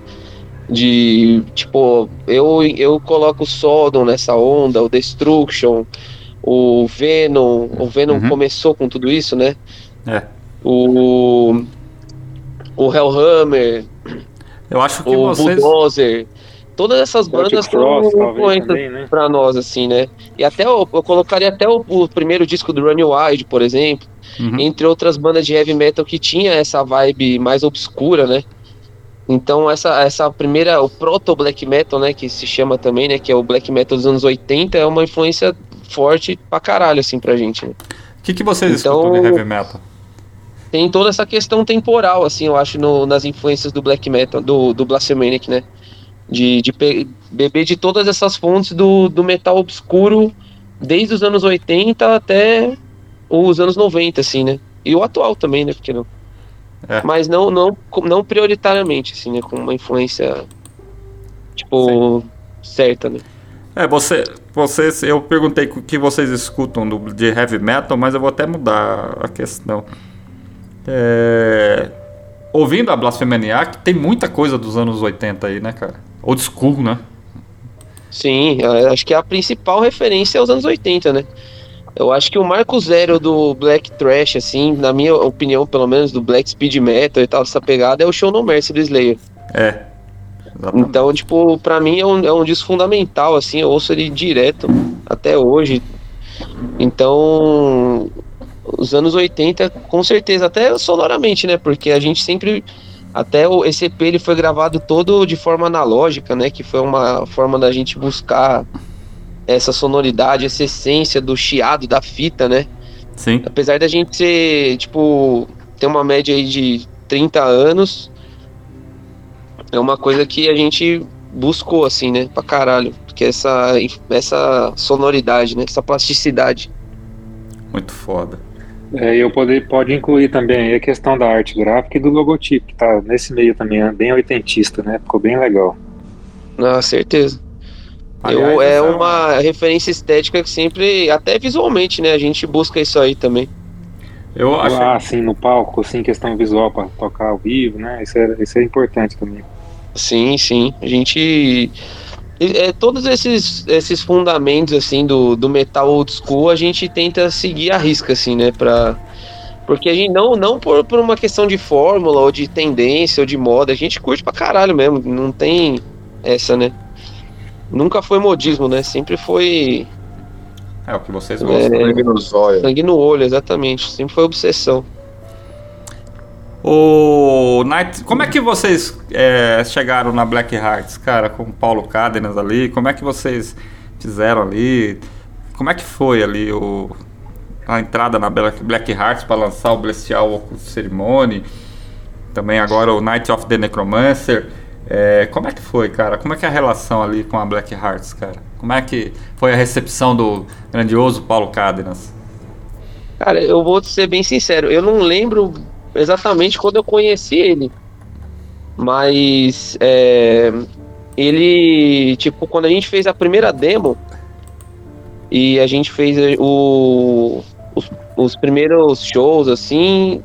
S3: De tipo, eu, eu coloco o Sodom nessa onda, o Destruction, o Venom. O Venom
S1: Uhum.
S3: começou com tudo isso, né?
S1: É.
S3: O. O Hellhammer,
S1: eu acho que
S3: o
S1: vocês.
S3: Bulldozer. Todas essas bandas
S2: talvez
S3: influências
S2: também, né?
S3: pra nós, assim, né? E até eu, eu colocaria até o, o primeiro disco do Run Wide, por exemplo,
S1: Uhum.
S3: entre outras bandas de heavy metal que tinha essa vibe mais obscura, né? Então essa, essa primeira, o proto black metal, né, que se chama também, né, que é o black metal dos anos 80, é uma influência forte pra caralho, assim, pra gente, né?
S1: O que, que vocês
S3: Então-
S1: escutam de heavy metal?
S3: Tem toda essa questão temporal, assim, eu acho, no- nas influências do black metal, do, do Blasphemanic, né? De, de beber de todas essas fontes do, do metal obscuro, desde os anos 80 até os anos 90, assim, né? E o atual também, né? Porque não.
S1: É.
S3: Mas não, não, não prioritariamente, assim, né? Com uma influência, tipo, certa, né?
S1: É, você, vocês, eu perguntei o que vocês escutam do, de heavy metal, mas eu vou até mudar a questão. É, ouvindo a Blasphemaniac, tem muita coisa dos anos 80 aí, né, cara? Old school, né?
S3: Sim, acho que a principal referência é os anos 80, né? Eu acho que o marco zero do Black Trash, assim, na minha opinião, pelo menos, do Black Speed Metal e tal, dessa pegada, é o Show No Mercy do Slayer.
S1: É. Exatamente.
S3: Então, tipo, pra mim é um, é um disco fundamental, assim, eu ouço ele direto até hoje. Então, os anos 80, com certeza, até sonoramente, né? Porque a gente sempre. Até o esse EP ele foi gravado todo de forma analógica, né? Que foi uma forma da gente buscar essa sonoridade, essa essência do chiado da fita, né?
S1: Sim.
S3: Apesar da gente ser, tipo, ter uma média aí de 30 anos, é uma coisa que a gente buscou, assim, né? Pra caralho. Porque essa, essa sonoridade, né? Essa plasticidade.
S1: Muito foda.
S2: É, e eu poder, pode incluir também aí a questão da arte gráfica e do logotipo, que tá nesse meio também, é bem oitentista, né? Ficou bem legal.
S3: Na certeza. Eu,
S1: Aliás,
S3: é
S1: essa
S3: uma referência estética que sempre, até visualmente, né? A gente busca isso aí também.
S1: Eu acho.
S2: Ah, assim, no palco, assim, questão visual pra tocar ao vivo, né? Isso é, isso é importante também.
S3: Sim, sim. A gente. É, todos esses, esses fundamentos, assim, do, do metal old school, a gente tenta seguir a risca, assim, né? Pra, porque a gente não, não por, por uma questão de fórmula ou de tendência ou de moda, a gente curte pra caralho mesmo. Não tem essa, né? Nunca foi modismo, né? Sempre foi
S1: É o que vocês gostam.
S3: É.
S4: Sangue zóio.
S3: sangue no olho, exatamente. Sempre foi obsessão.
S1: O Night, como é que vocês é, chegaram na Black Hearts, cara, com o Paulo Cádenas ali? Como é que vocês fizeram ali? Como é que foi ali o, a entrada na Black, Black Hearts para lançar o Bestial Occult Ceremony? Também agora o Night of the Necromancer. É, como é que foi, cara? Como é que é a relação ali com a Black Hearts, cara? Como é que foi a recepção do grandioso Paulo Cádenas?
S3: Cara, eu vou ser bem sincero, eu não lembro exatamente quando eu conheci ele. Mas é, ele, tipo, quando a gente fez a primeira demo e a gente fez o, os, os primeiros shows, assim,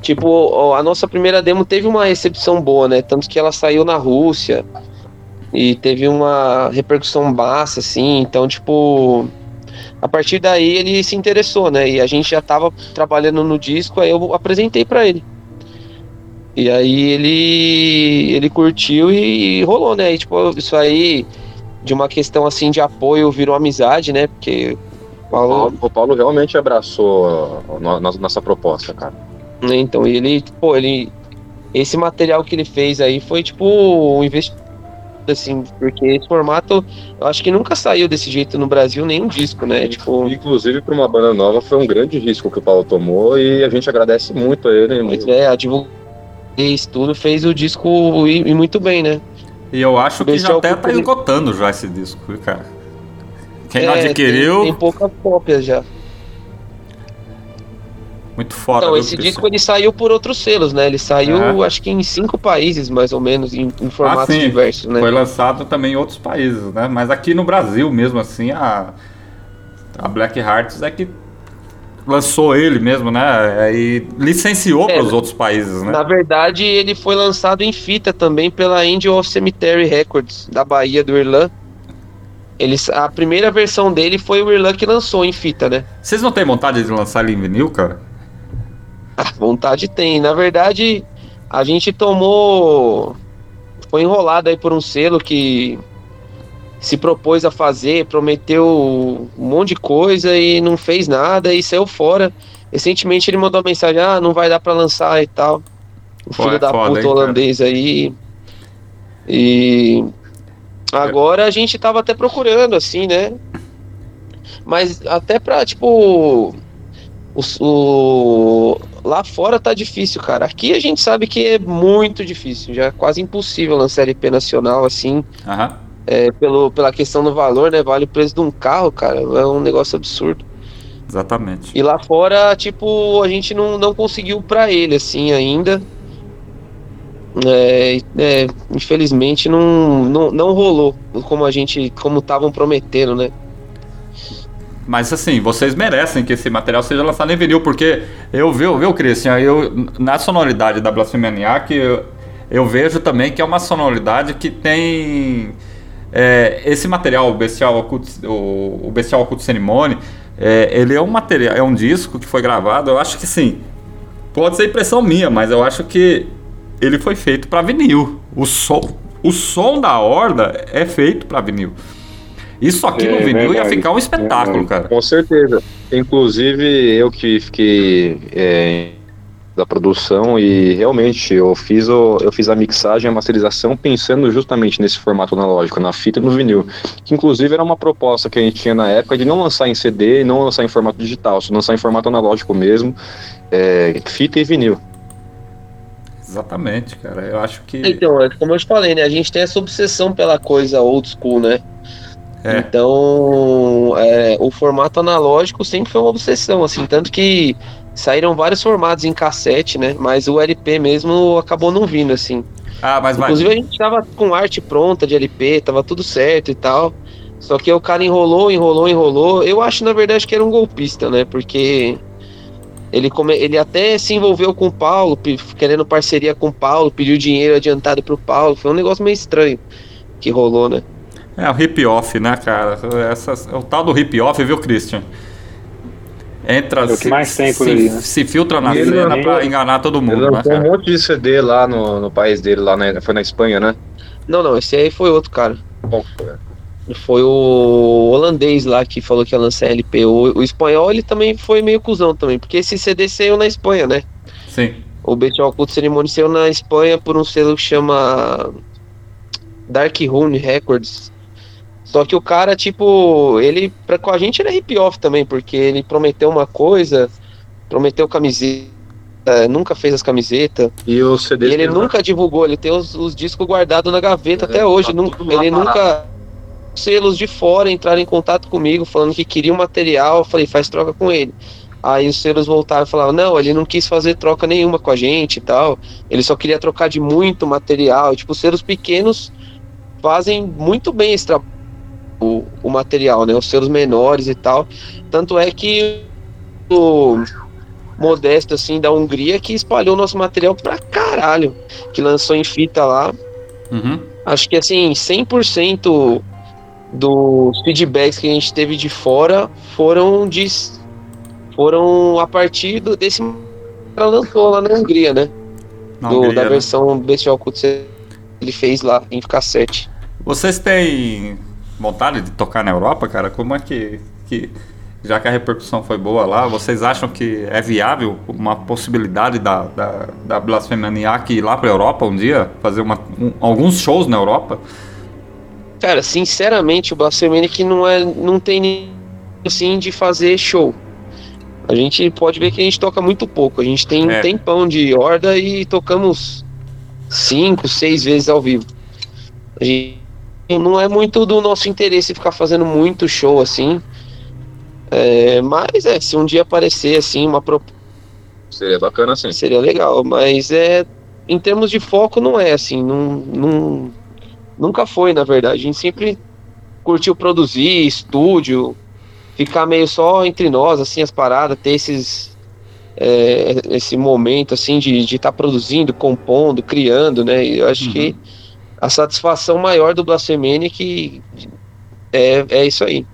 S3: tipo, a nossa primeira demo teve uma recepção boa, né? Tanto que ela saiu na Rússia e teve uma repercussão baixa, assim, então, tipo, a partir daí ele se interessou, né? E a gente já tava trabalhando no disco, aí eu apresentei pra ele. E aí ele ele curtiu e, rolou, né? E, tipo, isso aí de uma questão assim de apoio virou amizade, né? Porque o
S4: Paulo, o Paulo realmente abraçou a no- no- nossa proposta, cara.
S3: né, então ele, pô, ele esse material que ele fez aí foi tipo um investimento assim, porque esse formato eu acho que nunca saiu desse jeito no Brasil nenhum disco, né? Tipo,
S4: Inclusive, para uma banda nova, foi um grande risco que o Paulo tomou e a gente agradece muito a ele.
S3: Mas é, a divulgação isso tudo fez o disco ir, ir muito bem, né?
S1: E eu acho que já até tá esgotando já esse disco, viu, cara. Quem não
S3: É,
S1: adquiriu,
S3: Tem, tem pouca cópia já.
S1: Muito foda.
S3: Então, esse disco ele saiu por outros selos, né? Ele saiu,
S1: É.
S3: acho que em cinco países, mais ou menos, em, em formatos
S1: sim.
S3: diversos, né?
S1: Foi lançado também em outros países, né? Mas aqui no Brasil mesmo, assim, a, a Black Hearts é que lançou ele mesmo, né? E licenciou
S3: É,
S1: para os outros países, né?
S3: Na verdade, ele foi lançado em fita também pela Angel of Cemetery Records, da Bahia, do Irlã. Eles, a primeira versão dele foi o Irlã que lançou em fita, né?
S1: Vocês não têm vontade de lançar ele em vinil, cara?
S3: Vontade tem. Na verdade, a gente tomou. Foi enrolado aí por um selo que se propôs a fazer, prometeu um monte de coisa e não fez nada e saiu fora. Recentemente ele mandou uma mensagem: ah, não vai dar pra lançar e tal. O
S1: Pô,
S3: filho
S1: é
S3: da
S1: foda,
S3: puta
S1: hein, cara?
S3: holandês aí. E. Agora a gente tava até procurando, assim, né? Mas até pra, tipo. O, o- lá fora tá difícil, cara. Aqui a gente sabe que é muito difícil, já é quase impossível lançar LP nacional assim,
S1: Aham.
S3: é, pelo, pela questão do valor, né? Vale o preço de um carro, cara, é um negócio absurdo.
S1: Exatamente.
S3: E lá fora, tipo, a gente não, não conseguiu pra ele, assim, ainda. É, é, infelizmente não, não, não rolou como a gente, como estavam prometendo, né?
S1: Mas assim, vocês merecem que esse material seja lançado em vinil, porque eu vi, viu, Christian, eu, na sonoridade da Blasphemaniac, eu, eu vejo também que é uma sonoridade que tem é, esse material, o Bestial Occult, o, Bestial Occult é, ele é um material, é um disco que foi gravado, eu acho que sim, pode ser impressão minha, mas eu acho que ele foi feito para vinil. O som, o som da Horda é feito para vinil. Isso aqui
S2: É
S1: no vinil ia
S2: verdade,
S1: ficar um espetáculo,
S2: verdade.
S1: cara.
S4: Com certeza. Inclusive, eu que fiquei é, da produção e realmente eu fiz, o, eu fiz a mixagem e a masterização pensando justamente nesse formato analógico, na fita e no vinil. Que inclusive era uma proposta que a gente tinha na época de não lançar em CD e não lançar em formato digital, só lançar em formato analógico mesmo, é, fita e vinil.
S1: Exatamente, cara. Eu acho que.
S3: Então, é como eu te falei, né? A gente tem essa obsessão pela coisa old school, né?
S1: É.
S3: Então, é, o formato analógico sempre foi uma obsessão, assim, tanto que saíram vários formatos em cassete, né? Mas o LP mesmo acabou não vindo, assim.
S1: Ah, mas.
S3: Inclusive a gente tava com arte pronta de LP, tava tudo certo e tal. Só que o cara enrolou, enrolou, enrolou. Eu acho, na verdade, que era um golpista, né? Porque ele, come... ele até se envolveu com o Paulo, querendo parceria com o Paulo, pediu dinheiro adiantado pro Paulo. Foi um negócio meio estranho que rolou, né?
S1: É o hip-off, né, cara? Essas- é o tal do hip-off, viu, Christian? Entra,
S2: É o que
S1: se,
S2: mais tem por
S1: se,
S2: aí, né?
S1: se filtra na
S4: E ele
S1: cena
S4: lançou-
S1: pra enganar todo
S4: Ele
S1: mundo, né,
S4: lançou um
S1: cara?
S4: monte de CD lá no, no país dele, lá na, foi na Espanha, né?
S3: Não, não, esse aí foi outro cara.
S4: Qual foi?
S3: Foi o holandês lá que falou que ia lançar LP. O, o espanhol, ele também foi meio cuzão também, porque esse CD saiu na Espanha, né?
S1: Sim.
S3: O Bestial Culto Cerimônia saiu na Espanha por um selo que chama Dark Rune Records. Só que o cara, tipo, ele, pra, com a gente ele é hip-off também, porque ele prometeu uma coisa, prometeu camiseta, nunca fez as camisetas,
S4: E o CD
S3: e ele
S4: dele lá?
S3: nunca divulgou, ele tem os, os discos guardados na gaveta
S4: É,
S3: até hoje.
S4: tá
S3: nun-
S4: tudo lá
S3: ele
S4: parado.
S3: nunca. Selos de fora entraram em contato comigo, falando que queriam material. Eu falei, faz troca com ele. Aí os selos voltaram e falaram: não, ele não quis fazer troca nenhuma com a gente e tal. Ele só queria trocar de muito material. Tipo, os selos pequenos fazem muito bem esse trabalho, o, o material, né? Os selos menores e tal. Tanto é que o Modesto, assim, da Hungria, que espalhou nosso material pra caralho. Que lançou em fita lá.
S1: Uhum.
S3: Acho que, assim, 100% dos feedbacks que a gente teve de fora foram de foram a partir do, desse que ela lançou lá na Hungria, né?
S1: Na
S3: Do-
S1: Hungria,
S3: da
S1: né?
S3: versão Bestial Cult que ele fez lá em cassete.
S1: Vocês têm vontade de tocar na Europa, cara? Como é que, que já que a repercussão foi boa lá, vocês acham que é viável uma possibilidade da, da, da Blasfemaniac ir lá pra Europa um dia? Fazer uma, um- alguns shows na Europa?
S3: Cara, sinceramente, o Blasphemanic não é não tem assim de fazer show. A gente pode ver que a gente toca muito pouco. A gente tem
S1: É.
S3: um tempão de horda e tocamos cinco, seis vezes ao vivo. A gente não é muito do nosso interesse ficar fazendo muito show assim. É, mas é, se um dia aparecer assim uma proposta
S4: Seria bacana assim.
S3: seria legal, mas é em termos de foco não é assim, não, não nunca foi na verdade. A gente sempre curtiu produzir, estúdio, ficar meio só entre nós assim as paradas, ter esses é, esse momento assim de estar produzindo, compondo, criando, né? Eu acho
S1: Uhum.
S3: que a satisfação maior do Blasfemia que é, é isso aí.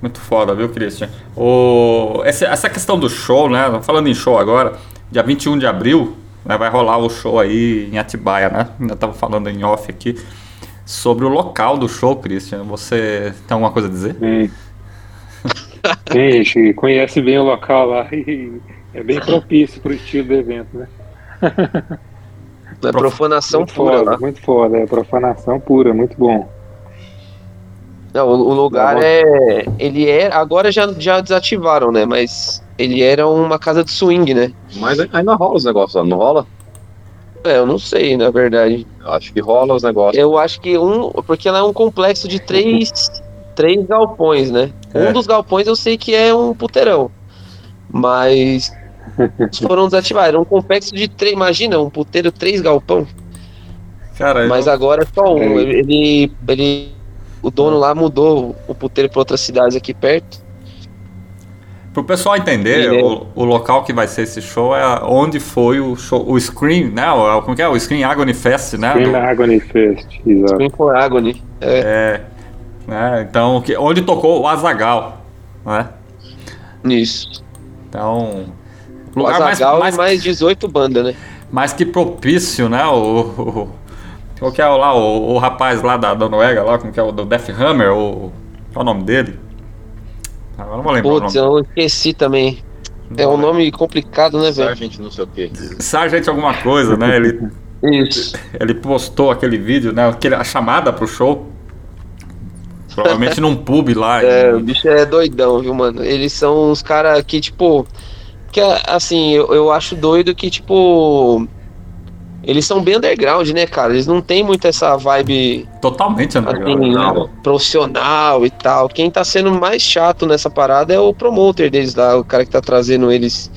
S1: Muito foda, viu, Christian? O, essa, essa questão do show, né? Falando em show agora, dia 21 de abril, né, vai rolar o show aí em Atibaia, né? Ainda tava falando em off aqui sobre o local do show, Christian. Você tem alguma coisa a dizer?
S2: A [LAUGHS] gente conhece bem o local lá e é bem propício pro estilo do evento, né? [LAUGHS]
S3: É profanação
S2: muito
S3: pura
S2: foda,
S3: lá.
S2: muito foda, é profanação pura, muito bom.
S3: Não, o, o lugar é. Ele é. Agora já, já desativaram, né? Mas ele era uma casa de swing, né?
S4: Mas ainda rola os negócios lá, não rola?
S3: É, eu não sei, na verdade.
S4: Eu acho que rola os negócios.
S3: Eu acho que um. Porque ela é um complexo de três. [LAUGHS] três galpões, né?
S1: É.
S3: Um dos galpões eu sei que é um puteirão. Mas. Foram desativados. Era um complexo de três. Imagina, um puteiro, três galpão.
S1: Cara,
S3: Mas
S1: eu-
S3: agora é só um.
S2: É.
S3: Ele. ele o dono lá mudou o puteiro para outras cidades aqui perto.
S1: pro pessoal entender,
S3: é-
S1: o, o local que vai ser esse show é onde foi o show, o Scream, né? O, como que é? O Scream Agony Fest, né?
S2: Scream
S1: Do-
S2: Agony Fest, exato.
S3: Scream for Agony. É.
S1: é, né? Então, que, onde tocou o Azagal, né?
S3: Isso.
S1: Então,
S3: O
S1: lugar mais,
S3: Azaghal
S1: mais,
S3: e mais 18 bandas, né?
S1: mais que propício, né? O, o, qual que é o lá, o, o rapaz lá da, da Noruega, lá, como que é o do Death Hammer, o, qual é o nome dele? Agora não vou lembrar
S3: Putz,
S1: o nome.
S3: eu esqueci também. É um nome complicado, né, velho?
S4: Sargent não sei o quê.
S1: Sargent alguma coisa, né? Ele,
S3: Isso.
S1: ele postou aquele vídeo, né? Aquele, a chamada pro show. Provavelmente num pub lá.
S3: É,
S1: em-
S3: o bicho é doidão, viu, mano? Eles são uns caras que, tipo. Que, assim, eu, eu acho doido que, tipo. Eles são bem underground, né, cara? Eles não tem muito essa vibe
S1: Totalmente underground.
S3: assim,
S4: não.
S3: profissional e tal. Quem tá sendo mais chato nessa parada é o promoter deles lá, o cara que tá trazendo eles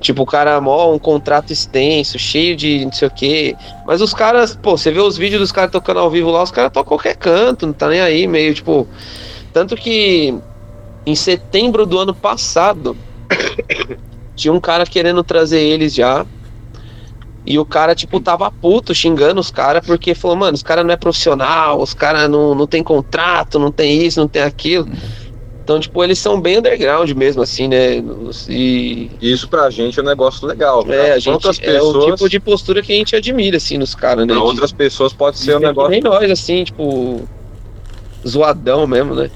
S3: Tipo, o cara mó um contrato extenso, cheio de não sei o quê. Mas os caras, pô, você vê os vídeos dos caras tocando ao vivo lá, os caras tocam qualquer canto, não tá nem aí, meio tipo. Tanto que em setembro do ano passado, tinha um cara querendo trazer eles já. E o cara, tipo, tava puto, xingando os caras, porque falou, mano, os caras não é profissional, os caras não, não tem contrato, não tem isso, não tem aquilo. Então, tipo, eles são bem underground mesmo, assim, né? E.
S4: Isso pra gente é um negócio legal.
S3: É, a gente
S4: outras
S3: é o
S4: pessoas,
S3: tipo de postura que a gente admira, assim, nos caras, né?
S4: pra outras pessoas pode
S3: de
S4: ser um negócio.
S3: Nem nós, assim, tipo. Zoadão mesmo, né?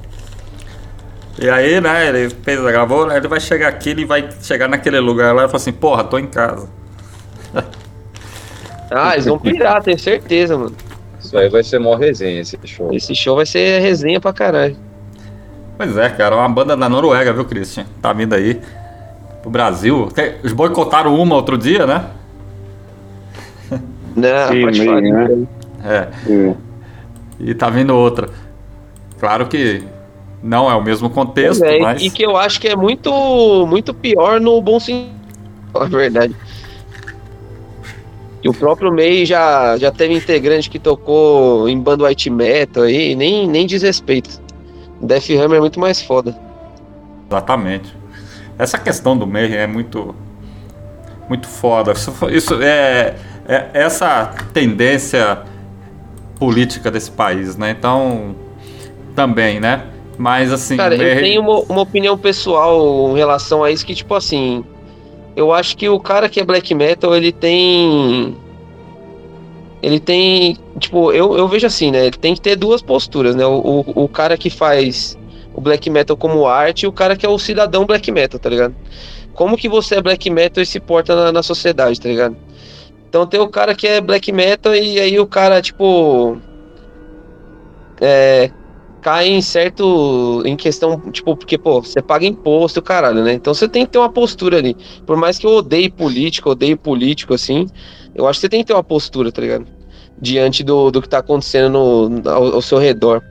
S1: E aí, né, ele fez, gravou, né, ele vai chegar aqui, ele vai chegar naquele lugar lá e falar assim, porra, tô em casa. [LAUGHS]
S3: Ah, eles vão pirar, tenho certeza, mano.
S4: Isso aí vai ser mó resenha esse show.
S3: Esse show vai ser resenha pra caralho.
S1: Pois é, cara, uma banda da Noruega, viu, Christian? Tá vindo aí pro Brasil. Eles boicotaram uma outro dia, né?
S3: Não,
S2: Sim,
S3: pode falar.
S2: né?
S1: É,
S2: É.
S1: e tá vindo outra. Claro que não é o mesmo contexto,
S3: é,
S1: mas...
S3: E que eu acho que é muito, muito pior no bom sentido, [LAUGHS] na verdade. E o próprio May já, já teve integrante que tocou em banda white metal aí, nem, nem diz respeito. Death Hammer é muito mais foda.
S1: Exatamente. Essa questão do Mayhem é muito muito foda. Isso, isso é, é essa tendência política desse país, né? Então também, né? Mas assim,
S3: Cara, eu tenho uma, uma opinião pessoal em relação a isso que, tipo assim, eu acho que o cara que é black metal, ele tem. Ele tem. Tipo, eu, eu vejo assim, né? Ele tem que ter duas posturas, né? O, o, o cara que faz o black metal como arte e o cara que é o cidadão black metal, tá ligado? Como que você é black metal e se porta na, na sociedade, tá ligado? Então tem o cara que é black metal e aí o cara, tipo. É, cai em certo. em questão, tipo, porque, pô, você paga imposto, caralho, né? Então você tem que ter uma postura ali. Por mais que eu odeie político, odeie político, assim, eu acho que você tem que ter uma postura, tá ligado? Diante do, do que tá acontecendo no, ao, ao seu redor.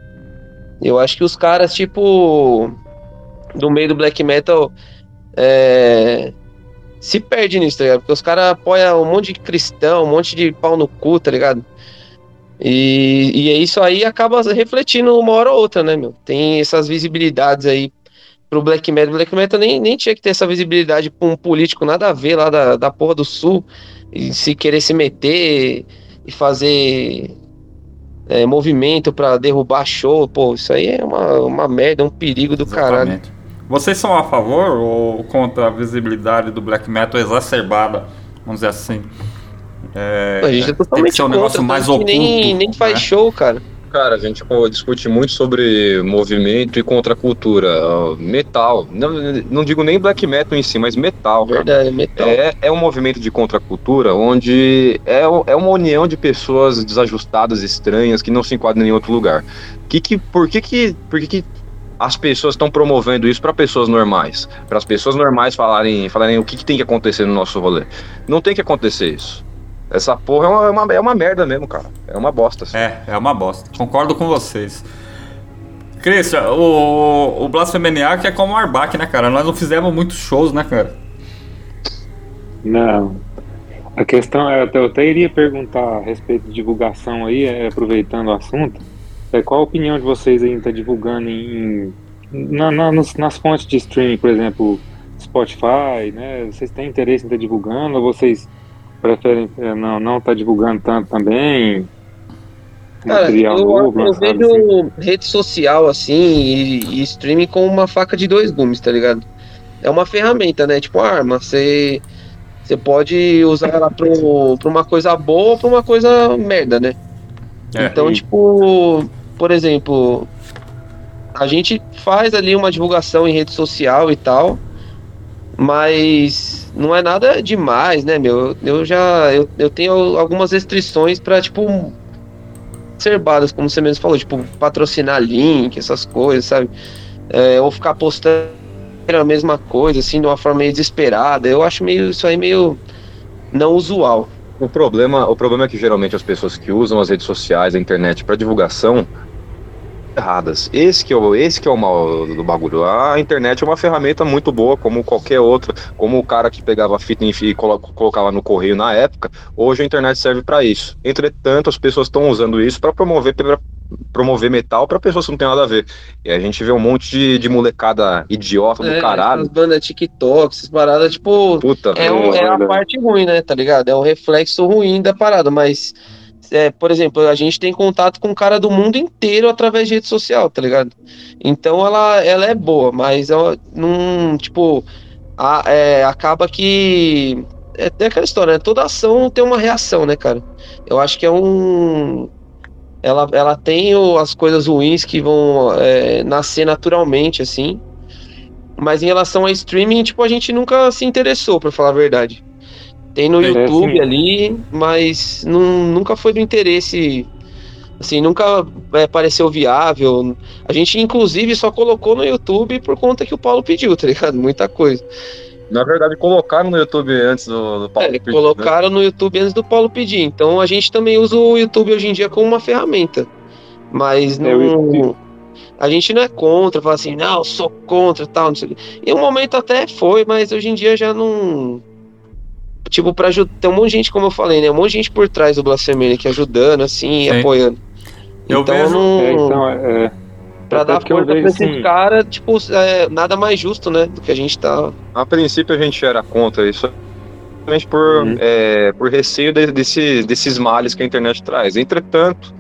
S3: Eu acho que os caras, tipo. Do meio do black metal. É. Se perde nisso, tá ligado? Porque os caras apoiam um monte de cristão, um monte de pau no cu, tá ligado? E, e é isso aí acaba refletindo uma hora ou outra, né, meu? Tem essas visibilidades aí pro Black Metal. Black Metal nem, nem tinha que ter essa visibilidade pra um político nada a ver lá da, da porra do sul e se querer se meter e fazer é, movimento pra derrubar show. Pô, isso aí é uma, uma merda, é um perigo do caralho.
S1: Exatamente. Vocês são a favor ou contra a visibilidade do black metal exacerbada, vamos dizer assim? É,
S3: A gente é
S1: tem
S3: totalmente
S1: que ser um
S3: contra,
S1: negócio mais
S3: tanto que
S1: oculto.
S3: nem, nem faz
S1: né?
S3: show, cara.
S4: Cara, a gente pô, discute muito sobre movimento e contracultura. Metal. Não, não digo nem black metal em si, mas metal, cara.
S3: Verdade, metal.
S4: É, é um movimento de contracultura onde é, é uma união de pessoas desajustadas, estranhas, que não se enquadram em outro lugar. Que, que, por que, que, por que, que as pessoas estão promovendo isso para pessoas normais? Para as pessoas normais falarem, falarem o que, que tem que acontecer no nosso rolê. Não tem que acontecer isso. Essa porra é uma, é uma, é uma merda mesmo, cara. É uma bosta. assim.
S1: É, é uma bosta. Concordo com vocês. Christian, o, o Blasfemeniac é como o Arbach, né, cara? Nós não fizemos muitos shows, né, cara?
S2: Não. A questão é, eu até iria perguntar a respeito de divulgação aí, é, aproveitando o assunto, é, qual a opinião de vocês aí tá divulgando em, na- na- nos- nas fontes de streaming, por exemplo, Spotify, né? Vocês têm interesse em estar divulgando ou vocês preferem é, não não tá divulgando tanto também?
S3: Cara,
S2: Material
S3: eu,
S2: novo,
S3: eu
S2: lançado assim?
S3: vejo rede social assim e, e streaming com uma faca de dois gumes, tá ligado? É uma ferramenta, né? Tipo arma. Você você pode usar ela pro- pra uma coisa boa ou pra uma coisa merda, né?
S1: É.
S3: então, tipo, por exemplo, a gente faz ali uma divulgação em rede social e tal, mas não é nada demais, né, meu? Eu já eu, eu tenho algumas restrições pra, tipo, observadas, como você mesmo falou, tipo, patrocinar link, essas coisas, sabe? É, ou ficar postando a mesma coisa, assim, de uma forma meio desesperada. Eu acho meio isso aí meio não usual.
S4: O problema, o problema é que geralmente as pessoas que usam as redes sociais, a internet para divulgação, erradas. Esse que, é o, esse que é o mal do bagulho. A internet é uma ferramenta muito boa, como qualquer outra. Como o cara que pegava fita e colo- colocava no correio na época, hoje a internet serve para isso. Entretanto, as pessoas estão usando isso para promover pra promover metal para pessoas que não tem nada a ver. E a gente vê um monte de, de molecada idiota do
S3: É,
S4: caralho.
S3: As bandas TikTok, essas paradas, tipo,
S4: Puta,
S3: é, um- é a parte ruim, né? Tá ligado? É um reflexo ruim da parada, mas. É, por exemplo, a gente tem contato com o cara do mundo inteiro através de rede social, tá ligado? Então ela, ela é boa, mas ela não, tipo, a- é, acaba que. É, é aquela história, né? Toda ação tem uma reação, né, cara? Eu acho que é um. Ela, ela tem as coisas ruins que vão é, nascer naturalmente, assim. Mas em relação a streaming, tipo, a gente nunca se interessou, pra falar a verdade. Tem no
S1: É,
S3: YouTube ali, mas não, nunca foi do interesse. Assim, nunca é, pareceu viável. A gente, inclusive, só colocou no YouTube por conta que o Paulo pediu, tá ligado? Muita coisa.
S4: Na verdade, colocaram no YouTube antes do, do Paulo
S3: É,
S4: pedir, né?
S3: colocaram no YouTube antes do Paulo pedir. Então a gente também usa o YouTube hoje em dia como uma ferramenta. Mas
S2: É, o
S3: não.
S2: YouTube-
S3: A gente não é contra, fala assim, não, sou contra tal, não sei o quê. Em um momento até foi, mas hoje em dia já não. Tipo, pra ajudar. Tem um monte de gente, como eu falei, né? Um monte de gente por trás do Blasfemia que ajudando, assim, e
S1: Sim.
S3: apoiando.
S1: Eu
S3: então
S1: vejo-
S3: não.
S2: É, então, é,
S3: pra
S2: até
S3: dar força pra esses
S2: assim-
S3: caras, tipo, é, nada mais justo, né? Do que a gente tá.
S4: A princípio a gente era contra isso, justamente por,
S2: Uhum.
S4: é, por receio de- desse, desses males que a internet traz. Entretanto,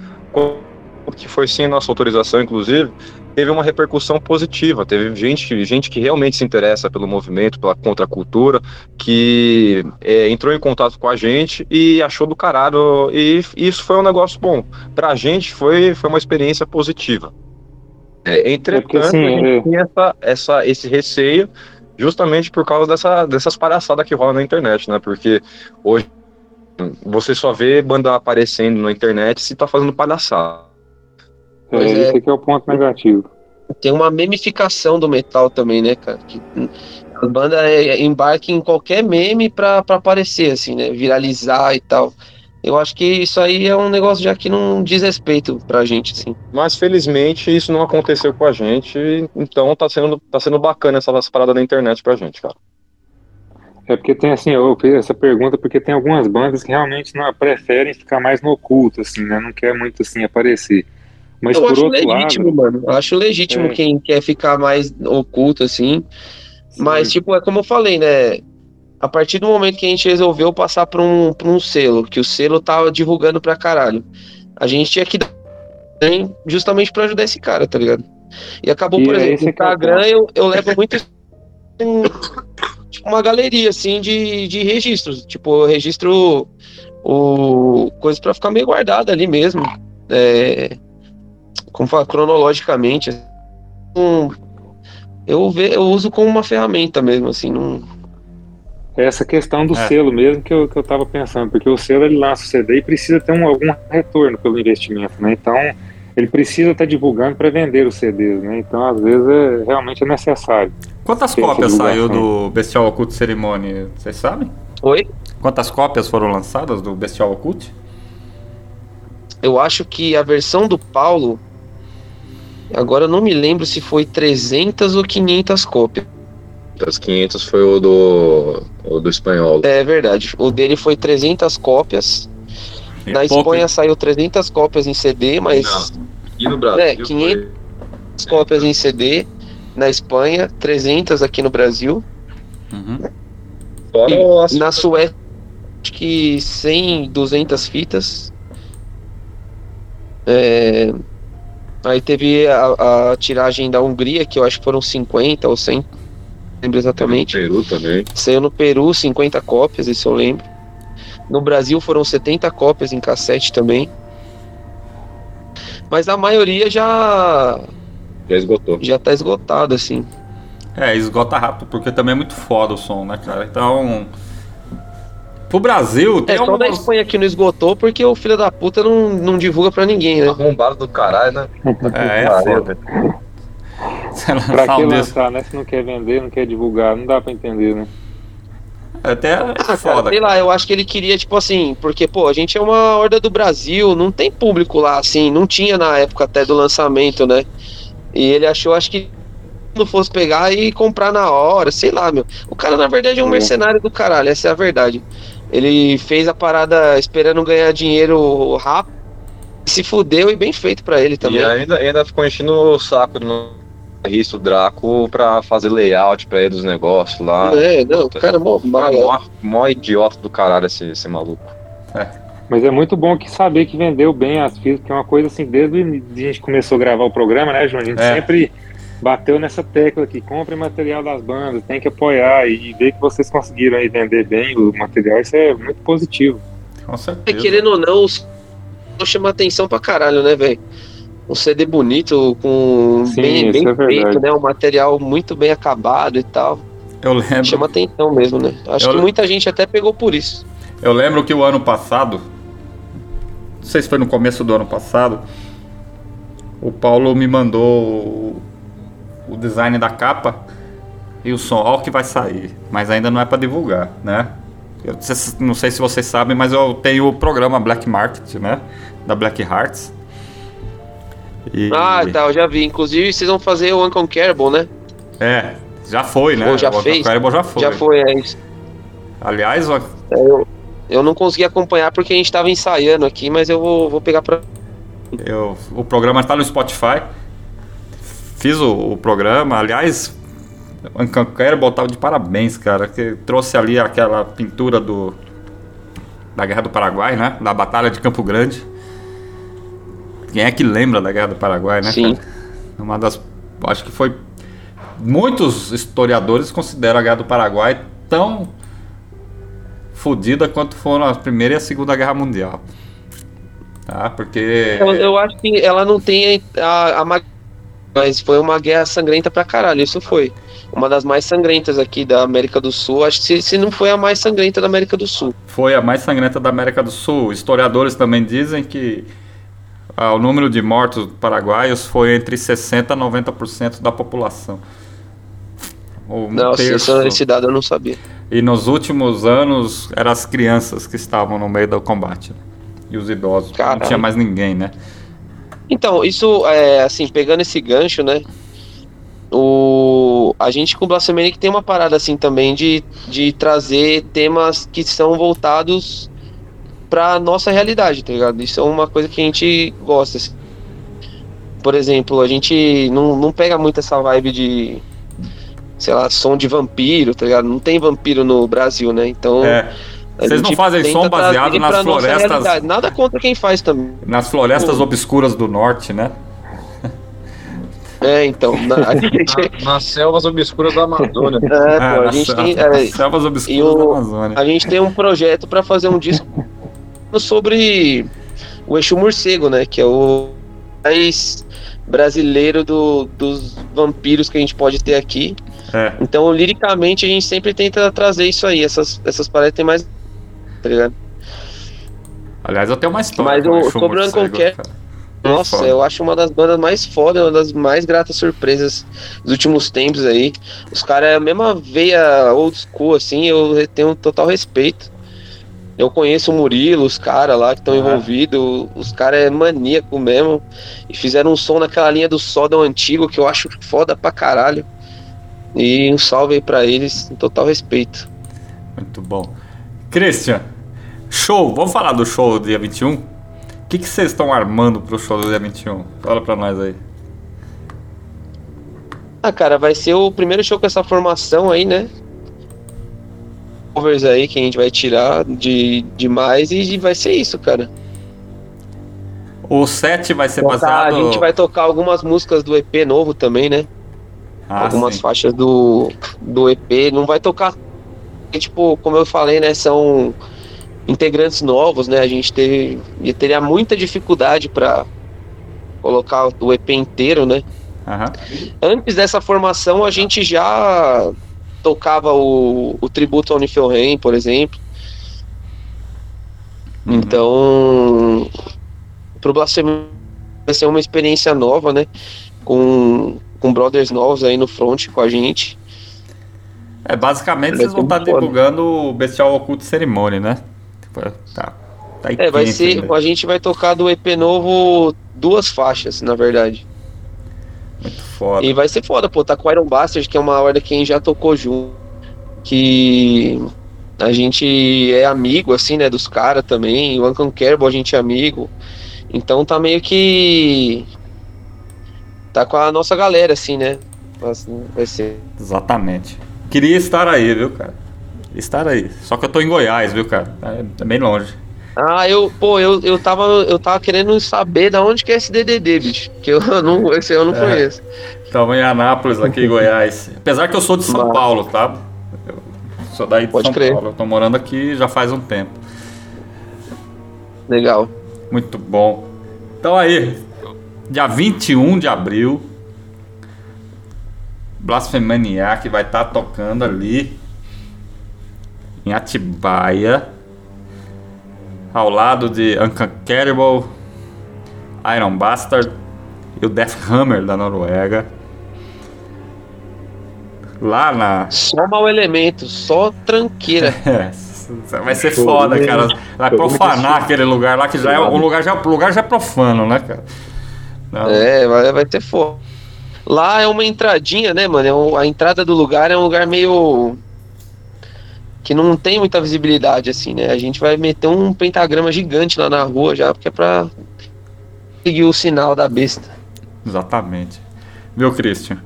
S4: que foi sem nossa autorização, inclusive, teve uma repercussão positiva. Teve gente, gente que realmente se interessa pelo movimento, pela contracultura, que é, entrou em contato com a gente e achou do caralho. E isso foi um negócio bom. Pra gente foi, foi uma experiência positiva. É, entretanto,
S2: porque, assim,
S4: a gente
S2: é-
S4: tinha essa, essa, esse receio justamente por causa dessa, dessas palhaçadas que rolam na internet, né? Porque hoje você só vê banda aparecendo na internet se tá fazendo palhaçada.
S2: É,
S3: Pois é.
S2: esse aqui é o ponto negativo.
S3: Tem uma memificação do metal também, né, cara? Que a banda é, embarca em qualquer meme pra, pra aparecer, assim, né? Viralizar e tal. Eu acho que isso aí é um negócio já que não diz respeito pra gente, assim.
S4: Mas felizmente isso não aconteceu com a gente, então tá sendo, tá sendo bacana essa, essa parada da internet pra gente, cara.
S2: É porque tem assim, eu fiz essa pergunta porque tem algumas bandas que realmente não preferem ficar mais no oculto, assim, né? Não quer muito assim aparecer. Mas
S3: eu
S2: por
S3: acho
S2: outro
S3: legítimo,
S2: lado,
S3: mano. Eu acho legítimo
S2: É.
S3: quem quer ficar mais oculto, assim. Mas,
S2: sim,
S3: tipo, é como eu falei, né? A partir do momento que a gente resolveu passar pra um, pra um selo, que o selo tava divulgando pra caralho, a gente tinha que dar justamente pra ajudar esse cara, tá ligado? E acabou,
S2: E
S3: por
S2: é
S3: exemplo, no
S2: é
S3: Instagram eu, eu levo muito tipo uma galeria, assim, de, de registros. Tipo, eu registro o, coisas pra ficar meio guardada ali mesmo. É, como fala, cronologicamente. Um, eu, ve, eu uso como uma ferramenta mesmo, assim, não.
S2: é essa questão do
S1: É.
S2: selo mesmo que eu, que eu tava pensando, porque o selo ele lança o CD e precisa ter um, algum retorno pelo investimento, né? Então ele precisa estar divulgando para vender os CDs, né? Então às vezes é, realmente é necessário.
S1: Quantas cópias saiu do Bestial Occult Ceremony? Vocês sabem?
S3: Oi?
S1: Quantas cópias foram lançadas do Bestial Occult?
S3: Eu acho que a versão do Paulo. Agora eu não me lembro se foi 300 ou 500 cópias.
S4: Das 500 foi o do, o do espanhol.
S3: É verdade. O dele foi 300 cópias.
S1: É
S3: Na
S1: pouco,
S3: Espanha saiu 300 cópias em CD, mas.
S4: E no Brasil?
S3: É, 500 cópias em CD. Na Espanha, 300 aqui no Brasil.
S1: Uhum.
S3: Na Suécia, acho que 100, 200 fitas. É, Aí teve a, a tiragem da Hungria, que eu acho que foram 50 ou 100. Não lembro exatamente.
S4: Peru também.
S3: Saiu no Peru 50 cópias, isso eu lembro. No Brasil foram 70 cópias em cassete também. Mas a maioria já
S4: Já esgotou.
S3: já tá esgotada, assim.
S1: É, esgota rápido, porque também é muito foda o som, né, cara? Então. Pro Brasil, tem
S3: É, só da
S1: algumas...
S3: Espanha que não esgotou porque o filho da puta não, não divulga pra ninguém, né?
S4: Arrombado do caralho, né?
S1: É, é foda.
S4: velho.
S1: Você
S2: Pra que lançar, né? Se não quer vender, não quer divulgar, não dá pra entender, né?
S1: Até
S3: Ah, cara,
S1: foda.
S3: sei lá, eu acho que ele queria, tipo assim, porque, pô, a gente é uma horda do Brasil, não tem público lá, assim, não tinha na época até do lançamento, né? E ele achou, acho que não fosse pegar e comprar na hora, sei lá, meu. O cara, na verdade, é um mercenário do caralho, essa é a verdade. Ele fez a parada esperando ganhar dinheiro rápido, se fudeu e bem feito pra ele também.
S4: E ainda, ainda ficou enchendo o saco do Risto Draco pra fazer layout pra ele dos negócios lá.
S3: É, não, o cara é mó mala.
S4: Mó, mó idiota do caralho esse, esse maluco.
S2: Mas é muito bom que saber que vendeu bem as fitas, que é uma coisa assim, desde o que a gente começou a gravar o programa, né, João? A gente
S1: É.
S2: sempre bateu nessa tecla que compre material das bandas, tem que apoiar e ver que vocês conseguiram aí vender bem o material, isso é muito positivo.
S1: Com
S3: É,
S1: certeza.
S3: querendo ou não, os chama atenção pra caralho, né, velho? Um CD bonito, com
S2: Sim,
S3: bem, bem
S2: é
S3: feito, né? Um material muito bem acabado e tal.
S1: Eu lembro.
S3: Chama atenção mesmo, né? Acho
S1: Eu-
S3: que muita gente até pegou por isso.
S1: Eu lembro que o ano passado, não sei se foi no começo do ano passado, o Paulo me mandou o, design da capa e o som, ó o que vai sair, mas ainda não é pra divulgar, né? Eu não sei se- vocês sabem, mas eu tenho o programa Black Market, né? Da Black Hearts. E-
S3: Ah, tá, eu já vi. Inclusive, vocês vão fazer o Unconquerable, né?
S1: É, já foi, né?
S3: Ou já
S1: o
S3: fez?
S1: Já foi.
S3: Já foi, é isso.
S1: Aliás, o-
S3: Eu, eu não consegui acompanhar porque a gente tava ensaiando aqui, mas eu vou, vou pegar pra.
S1: Eu, o programa está no Spotify. Fiz o, o programa. Aliás, eu quero botar de parabéns, cara. Que trouxe ali aquela pintura do da Guerra do Paraguai, né? Da Batalha de Campo Grande. Quem é que lembra da Guerra do Paraguai, né?
S3: Sim.
S1: cara? Uma das. Acho que foi. Muitos historiadores consideram a Guerra do Paraguai tão fodida quanto foram a Primeira e a Segunda Guerra Mundial. Tá? Porque.
S3: Eu, eu acho que ela não tem a, a Mas foi uma guerra sangrenta pra caralho, isso foi. Uma das mais sangrentas aqui da América do Sul. Acho que se, se não foi a mais sangrenta da América do Sul.
S1: foi a mais sangrenta da América do Sul. Historiadores também dizem que ah, o número de mortos paraguaios foi entre 60% a 90% da população. Um
S3: Nossa,
S1: terço.
S3: esse dado eu não sabia.
S1: E nos últimos anos eram as crianças que estavam no meio do combate. né? E os idosos. Não
S3: Caralho.
S1: tinha mais ninguém, né?
S3: Então, isso, é, assim, pegando esse gancho, né? O, a gente com o Blasphemanic tem uma parada assim também de, de trazer temas que são voltados pra nossa realidade, tá ligado? Isso é uma coisa que a gente gosta. assim. Por exemplo, a gente não, não pega muito essa vibe de, sei lá, som de vampiro, tá ligado? Não tem vampiro no Brasil, né? Então.
S1: É, Vocês não
S3: gente
S1: fazem som baseado nas florestas-.
S3: Nada contra quem faz também.
S1: nas florestas obscuras do norte, né?
S3: É, então. na- a [LAUGHS] gente,
S4: Na- nas selvas obscuras da Amazônia.
S3: é,
S1: Ah,
S3: pô, a
S1: nas-
S3: gente tem. [LAUGHS] é,
S1: selvas obscuras
S3: o-
S1: da Amazônia.
S3: A gente tem um projeto para fazer um disco sobre o Exu Morcego, né? Que é o mais brasileiro do- dos vampiros que a gente pode ter aqui.
S1: É.
S3: Então, liricamente, a gente sempre tenta trazer isso aí. Essas, essas paradas tem mais. Tá ligado?
S1: Aliás, eu tenho uma história.
S3: Mas o-
S1: Exu
S3: sobre o
S1: Morcego,
S3: Unconquer-
S1: cara.
S3: Nossa,
S1: Foda.
S3: eu acho uma das bandas mais foda, uma das mais gratas surpresas dos últimos tempos aí. Os caras é a mesma veia old school, assim, eu tenho um total respeito. Eu conheço o Murilo, os caras lá que estão
S1: Ah.
S3: envolvidos, os caras é maníaco mesmo. E fizeram um som naquela linha do Sodom antigo que eu acho foda pra caralho. E um salve aí pra eles, um total respeito.
S1: Muito bom. Christian, show. Vamos falar do show do dia 21? O que vocês estão armando pro show do dia 21? Fala pra nós aí.
S3: Ah, cara, vai ser o primeiro show com essa formação aí, né? Covers aí que a gente vai tirar de, de mais e vai ser isso, cara.
S1: O set vai ser
S3: Tocar-
S1: baseado...
S3: a gente vai tocar algumas músicas do EP novo também, né?
S1: Ah,
S3: algumas
S1: sim.
S3: faixas do, do EP. Não vai tocar. Tipo, como eu falei, né? São integrantes novos, né? A gente teve, teria muita dificuldade pra colocar o EP inteiro, né?
S1: Aham.
S3: Antes dessa formação, a gente já tocava o, o tributo ao Niflheim, por exemplo.
S1: Uhum.
S3: Então, pro Blasphemy vai ser uma experiência nova, né? Com, com brothers novos aí no front com a gente.
S1: É, basicamente vocês vão estar divulgando o Bestial Oculto Ceremony, né? Tipo, Tá, tá aí
S3: É, vai
S1: quente
S3: ser.
S1: ainda.
S3: A gente vai tocar do EP novo duas faixas, na verdade.
S1: Muito foda.
S3: E vai ser foda, pô. Tá com o Iron Bastard, que é uma horda que a gente já tocou junto. Que a gente é amigo, assim, né, dos caras também. O Uncle Kerbal a gente é amigo. Então tá meio que. Tá com a nossa galera, assim, né? Vai ser.
S1: Exatamente. Queria estar aí, viu, cara? Estar aí. Só que eu tô em Goiás, viu, cara? É, bem longe.
S3: Ah, eu, pô, eu, eu, tava, eu tava querendo saber da onde que é esse DDD, bicho. Que eu [LAUGHS] não, esse eu não
S1: É.
S3: conheço.
S1: Estamos em Anápolis, aqui em [LAUGHS] Goiás. Apesar que eu sou de São Paulo, tá? Eu sou daí de
S3: Pode
S1: São
S3: crer.
S1: Paulo. Eu tô morando aqui já faz um tempo.
S3: Legal.
S1: Muito bom. Então aí, dia 21 de abril, Blasfemaniac vai estar tocando ali em Atibaia, ao lado de Unconquerable, Iron Bastard e o Death Hammer da Noruega. Lá na,
S3: Só mau elemento, só tranqueira. [LAUGHS]
S1: É, vai ser foda, cara. Vai profanar aquele lugar lá que já é um lugar já, o lugar já é profano, né, cara? Não,
S3: É, vai, vai ter foda. Lá é uma entradinha, né, mano? É um- a entrada do lugar é um lugar meio. que não tem muita visibilidade, assim, né? A gente vai meter um pentagrama gigante lá na rua já, porque é pra seguir o sinal da besta.
S1: Exatamente. Viu, Christian?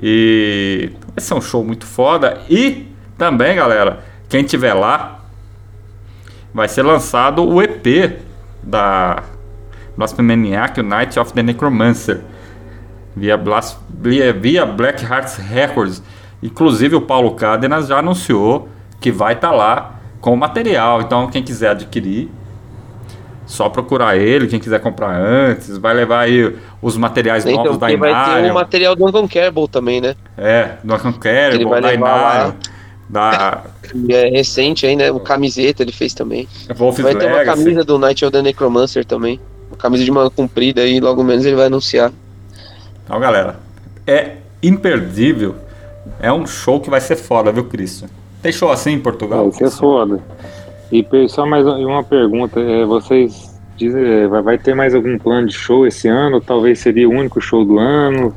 S1: E vai ser um show muito foda. E também, galera, quem tiver lá, vai ser lançado o EP da Blasphemaniac, o Night of the Necromancer, via, Blas- via, via Black Hearts Records. Inclusive, o Paulo Cádenas já anunciou que vai estar lá com o material. Então, quem quiser adquirir, só procurar ele. Quem quiser comprar antes, vai levar aí os materiais
S3: Então,
S1: novos da
S3: porque vai ter
S1: Inarion.
S3: o material do Uncle Kerbal também, né?
S1: É, do Unconquerable,
S3: vai
S1: da
S3: lá.
S1: Inarion, da
S3: é recente aí, né? O camiseta ele fez também.
S1: Wolf's
S3: Vai ter uma camisa do Night of the Necromancer também. Uma camisa de manga comprida aí, logo menos ele vai anunciar.
S1: Então, galera, é imperdível. É um show que vai ser foda, viu, Christian? Tem show assim em Portugal?
S2: Vai ser foda. E só mais uma pergunta: é, vocês dizem, é, vai, vai ter mais algum plano de show esse ano? Talvez seria o único show do ano?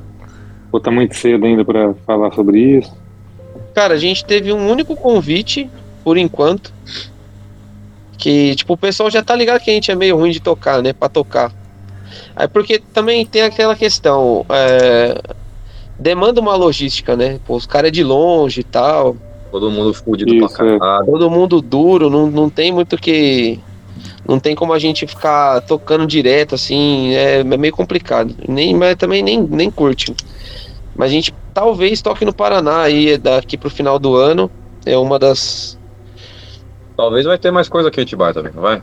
S2: Ou tá muito cedo ainda pra falar sobre isso?
S3: Cara, a gente teve um único convite, por enquanto. Que, tipo, o pessoal já tá ligado que a gente é meio ruim de tocar, né? Pra tocar. Aí porque também tem aquela questão. é, demanda uma logística, né? Pô, os caras é de longe e tal.
S4: Todo mundo fudido
S2: Isso,
S4: pra
S2: é.
S4: caralho.
S3: Todo mundo duro, não, não tem muito que. Não tem como a gente ficar tocando direto, assim, é, é meio complicado. Nem, mas também nem, nem curte. Mas a gente talvez toque no Paraná aí daqui pro final do ano. É uma das.
S4: Talvez vai ter mais coisa aqui em Atibaia também, não vai?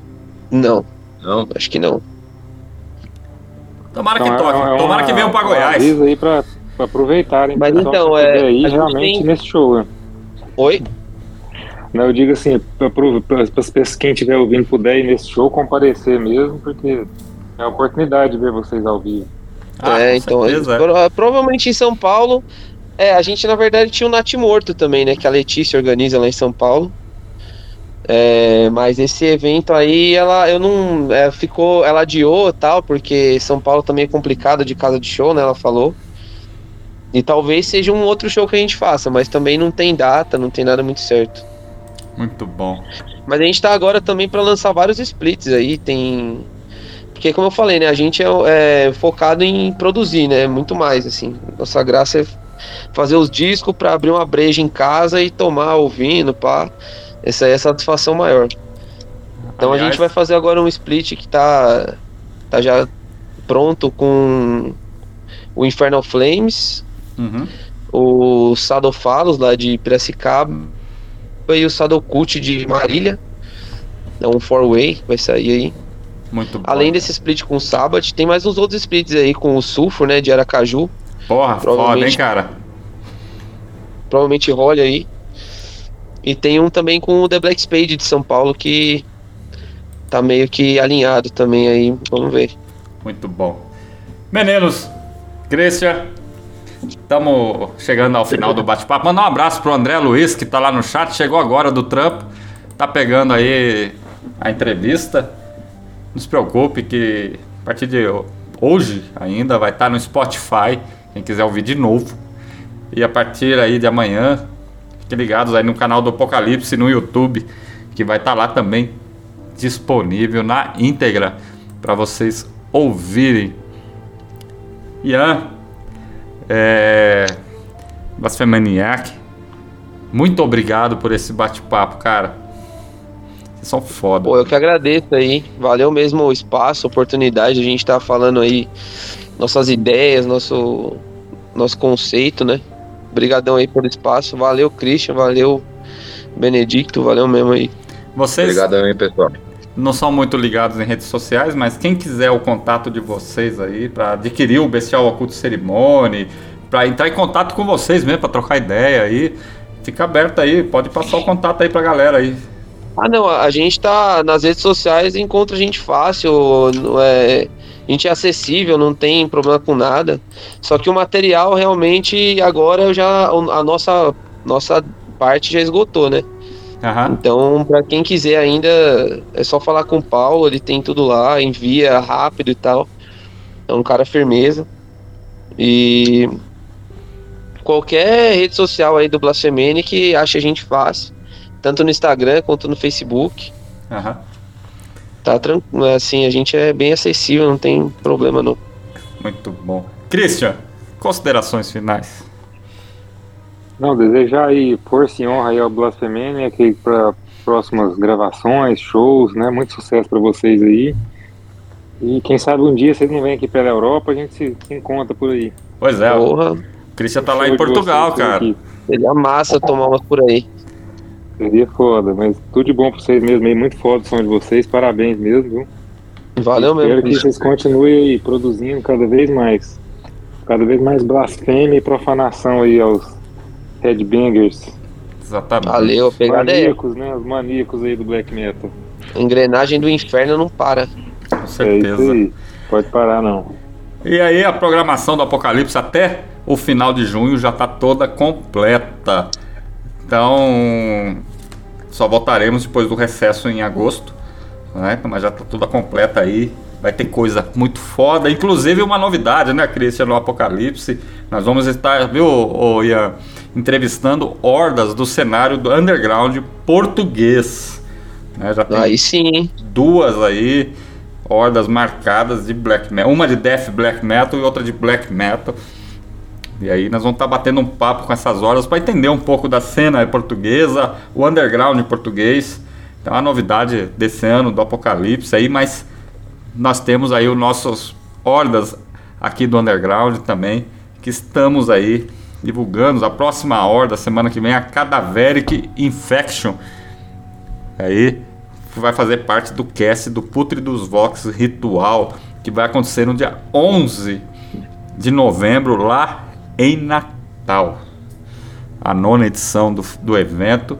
S3: Não,
S4: Não?
S3: acho que não.
S1: Tomara que
S2: Então,
S1: toque.
S2: é- é
S1: Tomara
S2: uma-
S1: que venham pra
S2: um
S1: Goiás.
S2: aviso aí pra, pra aproveitarem.
S3: Mas então, é,
S2: puder ir
S3: a gente
S2: realmente
S3: tem-
S2: nesse show. né?
S3: Oi?
S2: Não, eu digo assim, para as pessoas quem estiver ouvindo puder ir nesse show, comparecer mesmo, porque é uma oportunidade de ver vocês ao vivo.
S1: Ah,
S3: é, então.
S1: certeza, é.
S3: pro- Provavelmente em São Paulo. É, a gente na verdade tinha o Nat Morto também, né? Que a Letícia organiza lá em São Paulo. É, mas esse evento aí, ela eu não. é, ficou. Ela adiou tal, porque São Paulo também é complicado de casa de show, né? Ela falou. E talvez seja um outro show que a gente faça, mas também não tem data, não tem nada muito certo.
S1: Muito bom.
S3: Mas a gente tá agora também para lançar vários splits aí, tem. Porque como eu falei, né, a gente é, é focado em produzir, né, muito mais, assim. Nossa graça é fazer os discos para abrir uma breja em casa e tomar ouvindo, pá. Essa aí é a satisfação maior. Então a
S1: Aliás,
S3: gente vai fazer agora um split que tá, tá já pronto com o Infernal Flames,
S1: uhum.
S3: o Sadofalos lá de Piracicaba e o Sadocult de Marília. É um four-way, vai sair aí.
S1: Muito bom.
S3: Além desse split com o Sabbath, tem mais uns outros splits aí com o Sulfur, né, de Aracaju.
S1: Porra, foda, hein,
S3: provavelmente-
S1: cara?
S3: Provavelmente rola aí. E tem um também com o The Black Spade de São Paulo que tá meio que alinhado também aí. Vamos ver.
S1: Muito bom. Meninos, Christian, Estamos chegando ao final do bate-papo. Manda um abraço pro André Luiz, que tá lá no chat, chegou agora do trampo. Tá pegando aí a entrevista. Não se preocupe que a partir de hoje ainda vai estar no Spotify, quem quiser ouvir de novo. E a partir aí de amanhã, ligados aí no canal do Apocalipse no YouTube, que vai estar lá também disponível na íntegra para vocês ouvirem. Ian, é, Blasfemaniac, muito obrigado por esse bate-papo, cara. Vocês são foda.
S3: Pô, eu que agradeço aí. Valeu mesmo o espaço, a oportunidade. A gente tá falando aí nossas ideias, nosso, nosso conceito, né? Obrigadão aí pelo espaço. Valeu, Christian. Valeu, Benedicto. Valeu mesmo aí.
S1: Vocês
S4: Obrigadão aí, pessoal.
S1: não são muito ligados em redes sociais, mas quem quiser o contato de vocês aí para adquirir o Bestial Oculto Cerimônia, para entrar em contato com vocês mesmo, para trocar ideia aí, fica aberto aí, pode passar o contato aí pra galera aí.
S3: Ah, não, a gente tá nas redes sociais e encontra a gente fácil, não é, a gente é acessível, não tem problema com nada. Só que o material realmente agora eu já a nossa nossa parte já esgotou, né?
S1: Aham.
S3: Então, pra quem quiser ainda, é só falar com o Paulo, ele tem tudo lá, envia rápido e tal. É um cara firmeza. E qualquer rede social aí do Blasfemene que acha a gente fácil, tanto no Instagram quanto no Facebook.
S1: Aham.
S3: Tá tranquilo, assim, a gente é bem acessível, não tem problema não.
S1: Muito bom. Christian, considerações finais.
S2: Não, desejar aí força e honra aí ao Blasfemênia, que para próximas gravações, shows, né? Muito sucesso para vocês aí. E quem sabe um dia vocês não vêm aqui pela Europa, a gente se, se encontra por aí.
S1: Pois é, o
S3: Porra,
S1: Christian tá lá em Portugal, cara.
S3: seria massa tomar umas por aí.
S2: Seria foda, mas tudo de bom pra vocês mesmo aí, muito foda o som de vocês, parabéns mesmo, viu?
S3: Valeu mesmo.
S2: Espero que vocês continuem aí produzindo cada vez mais. Cada vez mais blasfêmia e profanação aí aos headbangers.
S1: Exatamente.
S3: Valeu, pegada é
S2: maníacos, né? Os maníacos aí do black metal.
S3: a engrenagem do inferno não para.
S1: Com
S2: É isso
S1: certeza.
S2: aí. Pode parar não.
S1: E aí a programação do Apocalipse até o final de junho já está toda completa. Então só voltaremos depois do recesso em agosto, né? Mas já está toda completa aí. Vai ter coisa muito foda, inclusive uma novidade, né, Christian, no Apocalipse. Nós vamos estar, viu, Ian, entrevistando hordas do cenário do underground português. Né? Já tem
S3: Aí sim,
S1: duas aí hordas marcadas de black metal, uma de death black metal e outra de black metal. E aí nós vamos estar batendo um papo com essas hordas para entender um pouco da cena portuguesa, o underground português. Então a novidade desse ano do Apocalipse aí, mas nós temos aí os nossos hordas aqui do underground também, que estamos aí divulgando. A próxima horda, semana que vem, a Cadaveric Infection. Aí vai fazer parte do cast do Putre dos Vox Ritual, que vai acontecer no dia 11 de novembro, lá em Natal. A nona edição do, do evento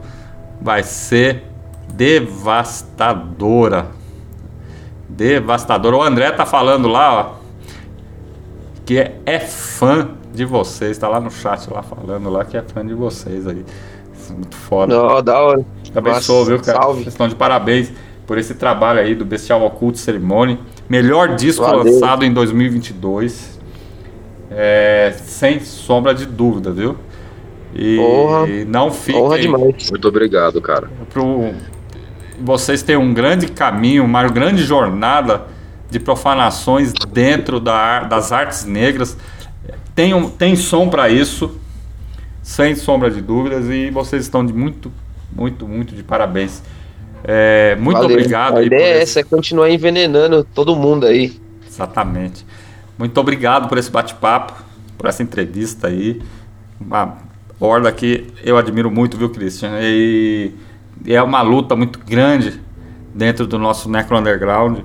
S1: vai ser devastadora. Devastadora. O André tá falando lá, ó, que é, é fã de vocês. Tá lá no chat lá falando lá que é fã de vocês aí. É muito foda.
S3: Não, da hora. Nossa,
S1: viu, cara?
S3: salve.
S1: Vocês estão de parabéns por esse trabalho aí do Bestial Oculto Ceremony. Melhor disco
S3: Valeu.
S1: lançado em 2022. É, sem sombra de dúvida, viu? E
S3: Porra.
S1: não fiquem
S3: Honra demais.
S4: Muito obrigado, cara.
S1: pro vocês têm um grande caminho, uma grande jornada de profanações dentro da, das artes negras. Tem, um, tem som para isso, sem sombra de dúvidas, e vocês estão de muito, muito, muito de parabéns. É, muito
S3: Valeu.
S1: obrigado
S3: A
S1: aí por
S3: ideia é essa, é continuar envenenando todo mundo aí.
S1: Exatamente. Muito obrigado por esse bate-papo, por essa entrevista aí. Uma horda que eu admiro muito, viu, Christian? E é uma luta muito grande dentro do nosso Necro Underground.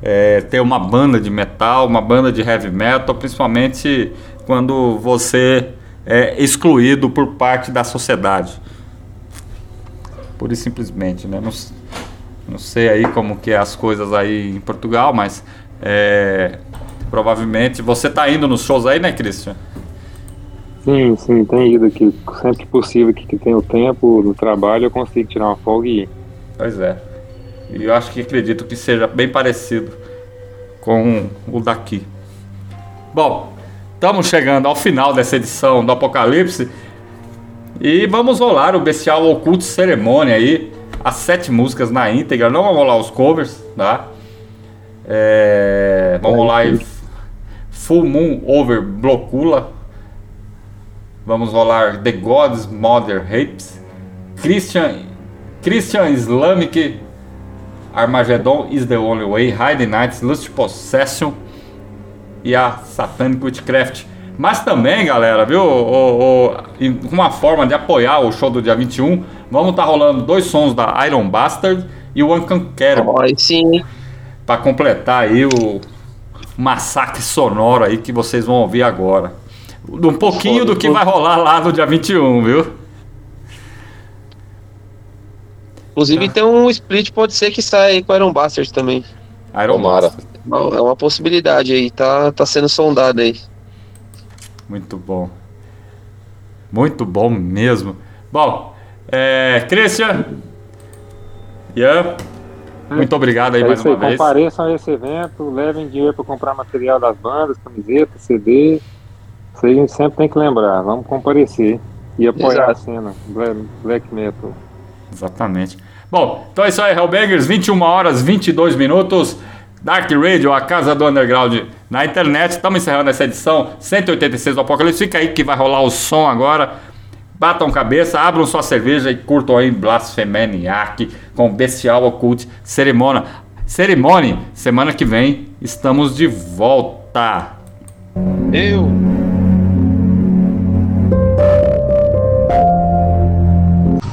S1: É, ter uma banda de metal, uma banda de heavy metal, principalmente quando você é excluído por parte da sociedade. Pura e simplesmente, né? Não, não sei aí como que é as coisas aí em Portugal, mas é, provavelmente você tá indo nos shows aí, né, Christian?
S2: Sim, sim, tem ido aqui. Sempre que possível que, que tem o tempo no trabalho, eu consigo tirar uma folga e ir.
S1: Pois é. E eu acho que acredito que seja bem parecido com o daqui. Bom, estamos chegando ao final dessa edição do Apocalipse e vamos rolar o Bestial Oculto Cerimônia aí, as sete músicas na íntegra, não vamos rolar os covers, tá? É, vamos rolar aí Full Moon Over Blocula, vamos rolar The Gods Mother Rapes, Christian, Christian Islamic Armageddon is the Only Way, Hiding Nights, Lust Possession e a Satanic Witchcraft. Mas também, galera, viu? O, o, uma forma de apoiar o show do dia 21, vamos estar tá rolando dois sons da Iron Bastard e o Unconquerable.
S3: Oh, sim.
S1: Para completar aí o massacre sonoro aí que vocês vão ouvir agora. Um pouquinho do que vai rolar lá no dia 21, viu?
S3: Inclusive tem um split, pode ser que saia com Iron Bastard também.
S1: Iron
S4: Tomara.
S1: Bastard.
S3: É uma possibilidade aí, tá, tá sendo sondado aí.
S1: Muito bom. Muito bom mesmo. Bom, é, Christian, Ian, muito obrigado aí
S2: É
S1: mais
S2: isso aí,
S1: uma vez.
S2: compareçam a esse evento, levem dinheiro para comprar material das bandas, camiseta, CD. Isso aí a gente sempre tem que lembrar. Vamos comparecer e apoiar
S3: Exato.
S2: a cena black, black metal.
S1: Exatamente. Bom, então é isso aí, Hellbangers, 21 horas 22 minutos. Dark Radio, a casa do underground na internet. Estamos encerrando essa edição 186 do Apocalipse. Fica aí que vai rolar o som agora. Batam cabeça, abram sua cerveja e curtam aí Blasfemaniac com Bestial Occult Cerimônia. Cerimônia, semana que vem estamos de volta.
S3: Eu.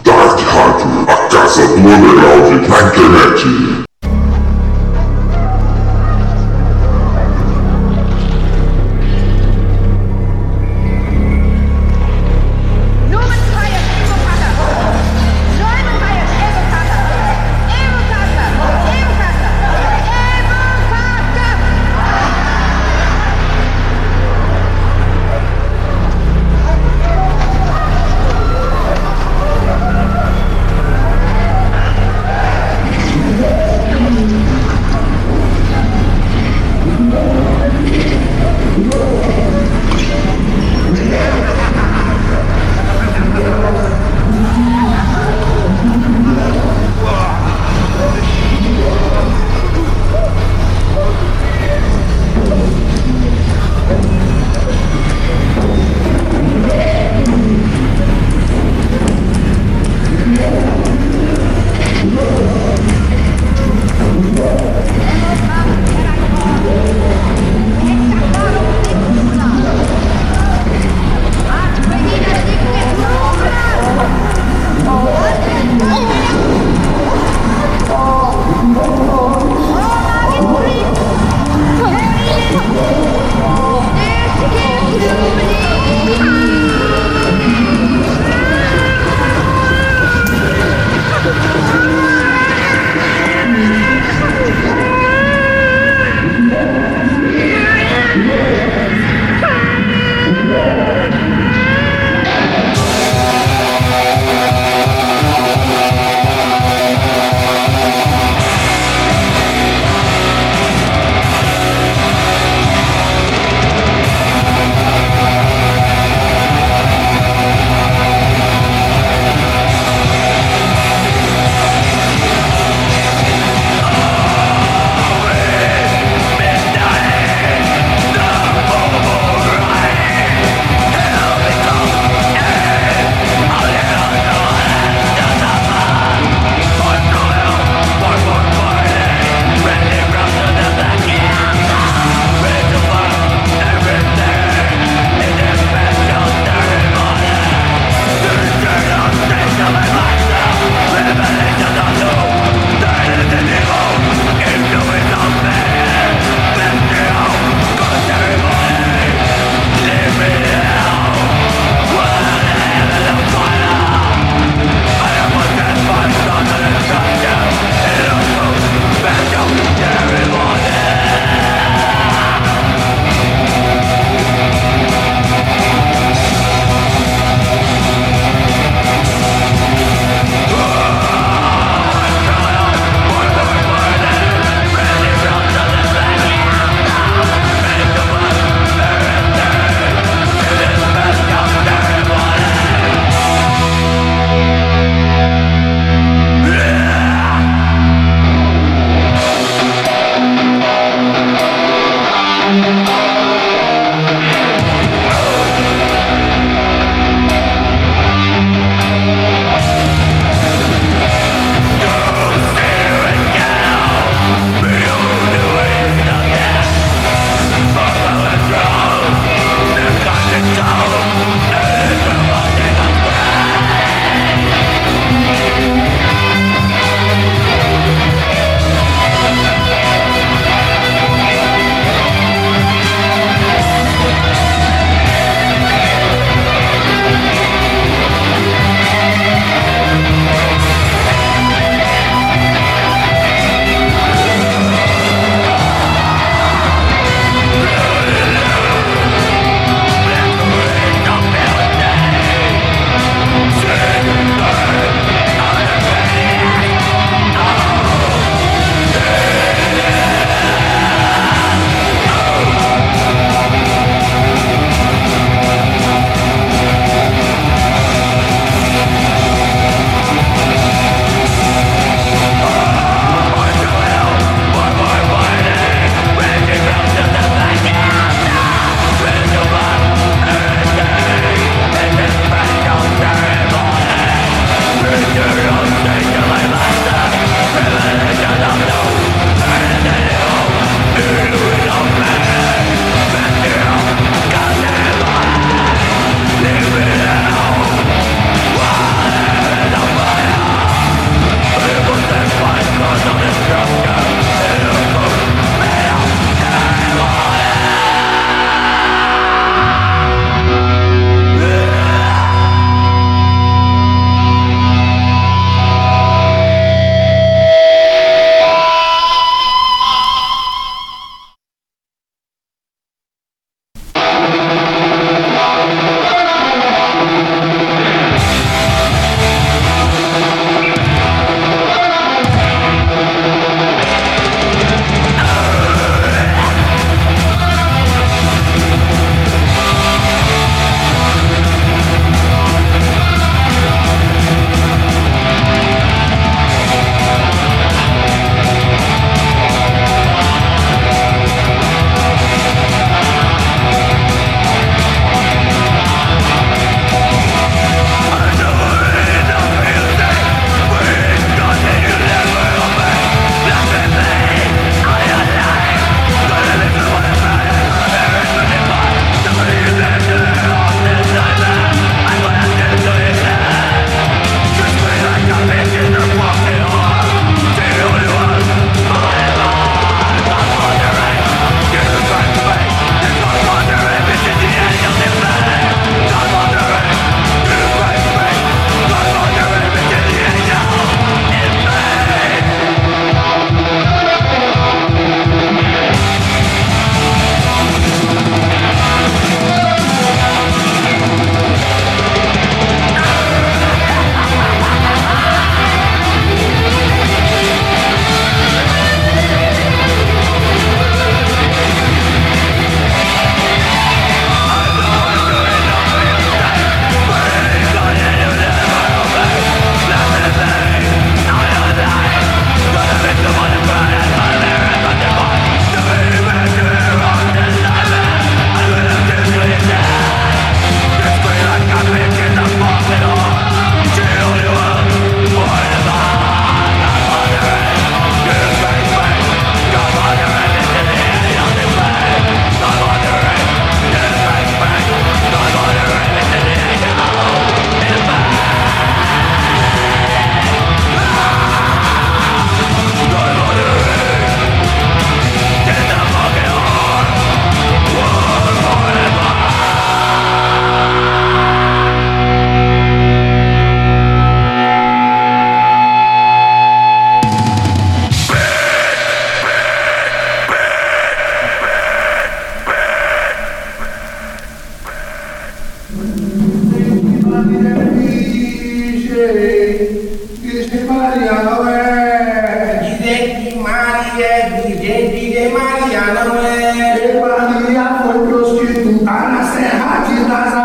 S5: Dark Radio, a casa do underground na internet.
S6: Maria, DJ, DJ Maria, não é? E Maria foi prostituta na Serra de Nazaré.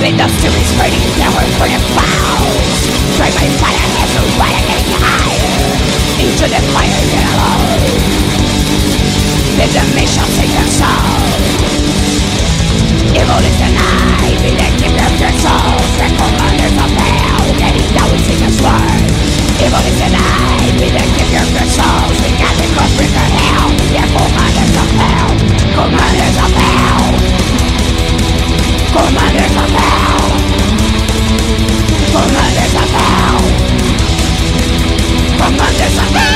S6: In the series rating tower when it falls Try my fire has a and getting higher Into the fire get alone Then the mission take them soul Evil is the night, be
S7: the keeper
S5: of
S8: their souls The commanders of hell, getting down
S9: with Satan's word Evil is the night, be the keeper of their souls We got the cosmic hell, the commanders of hell. Commanders of hell. Come on, there's a!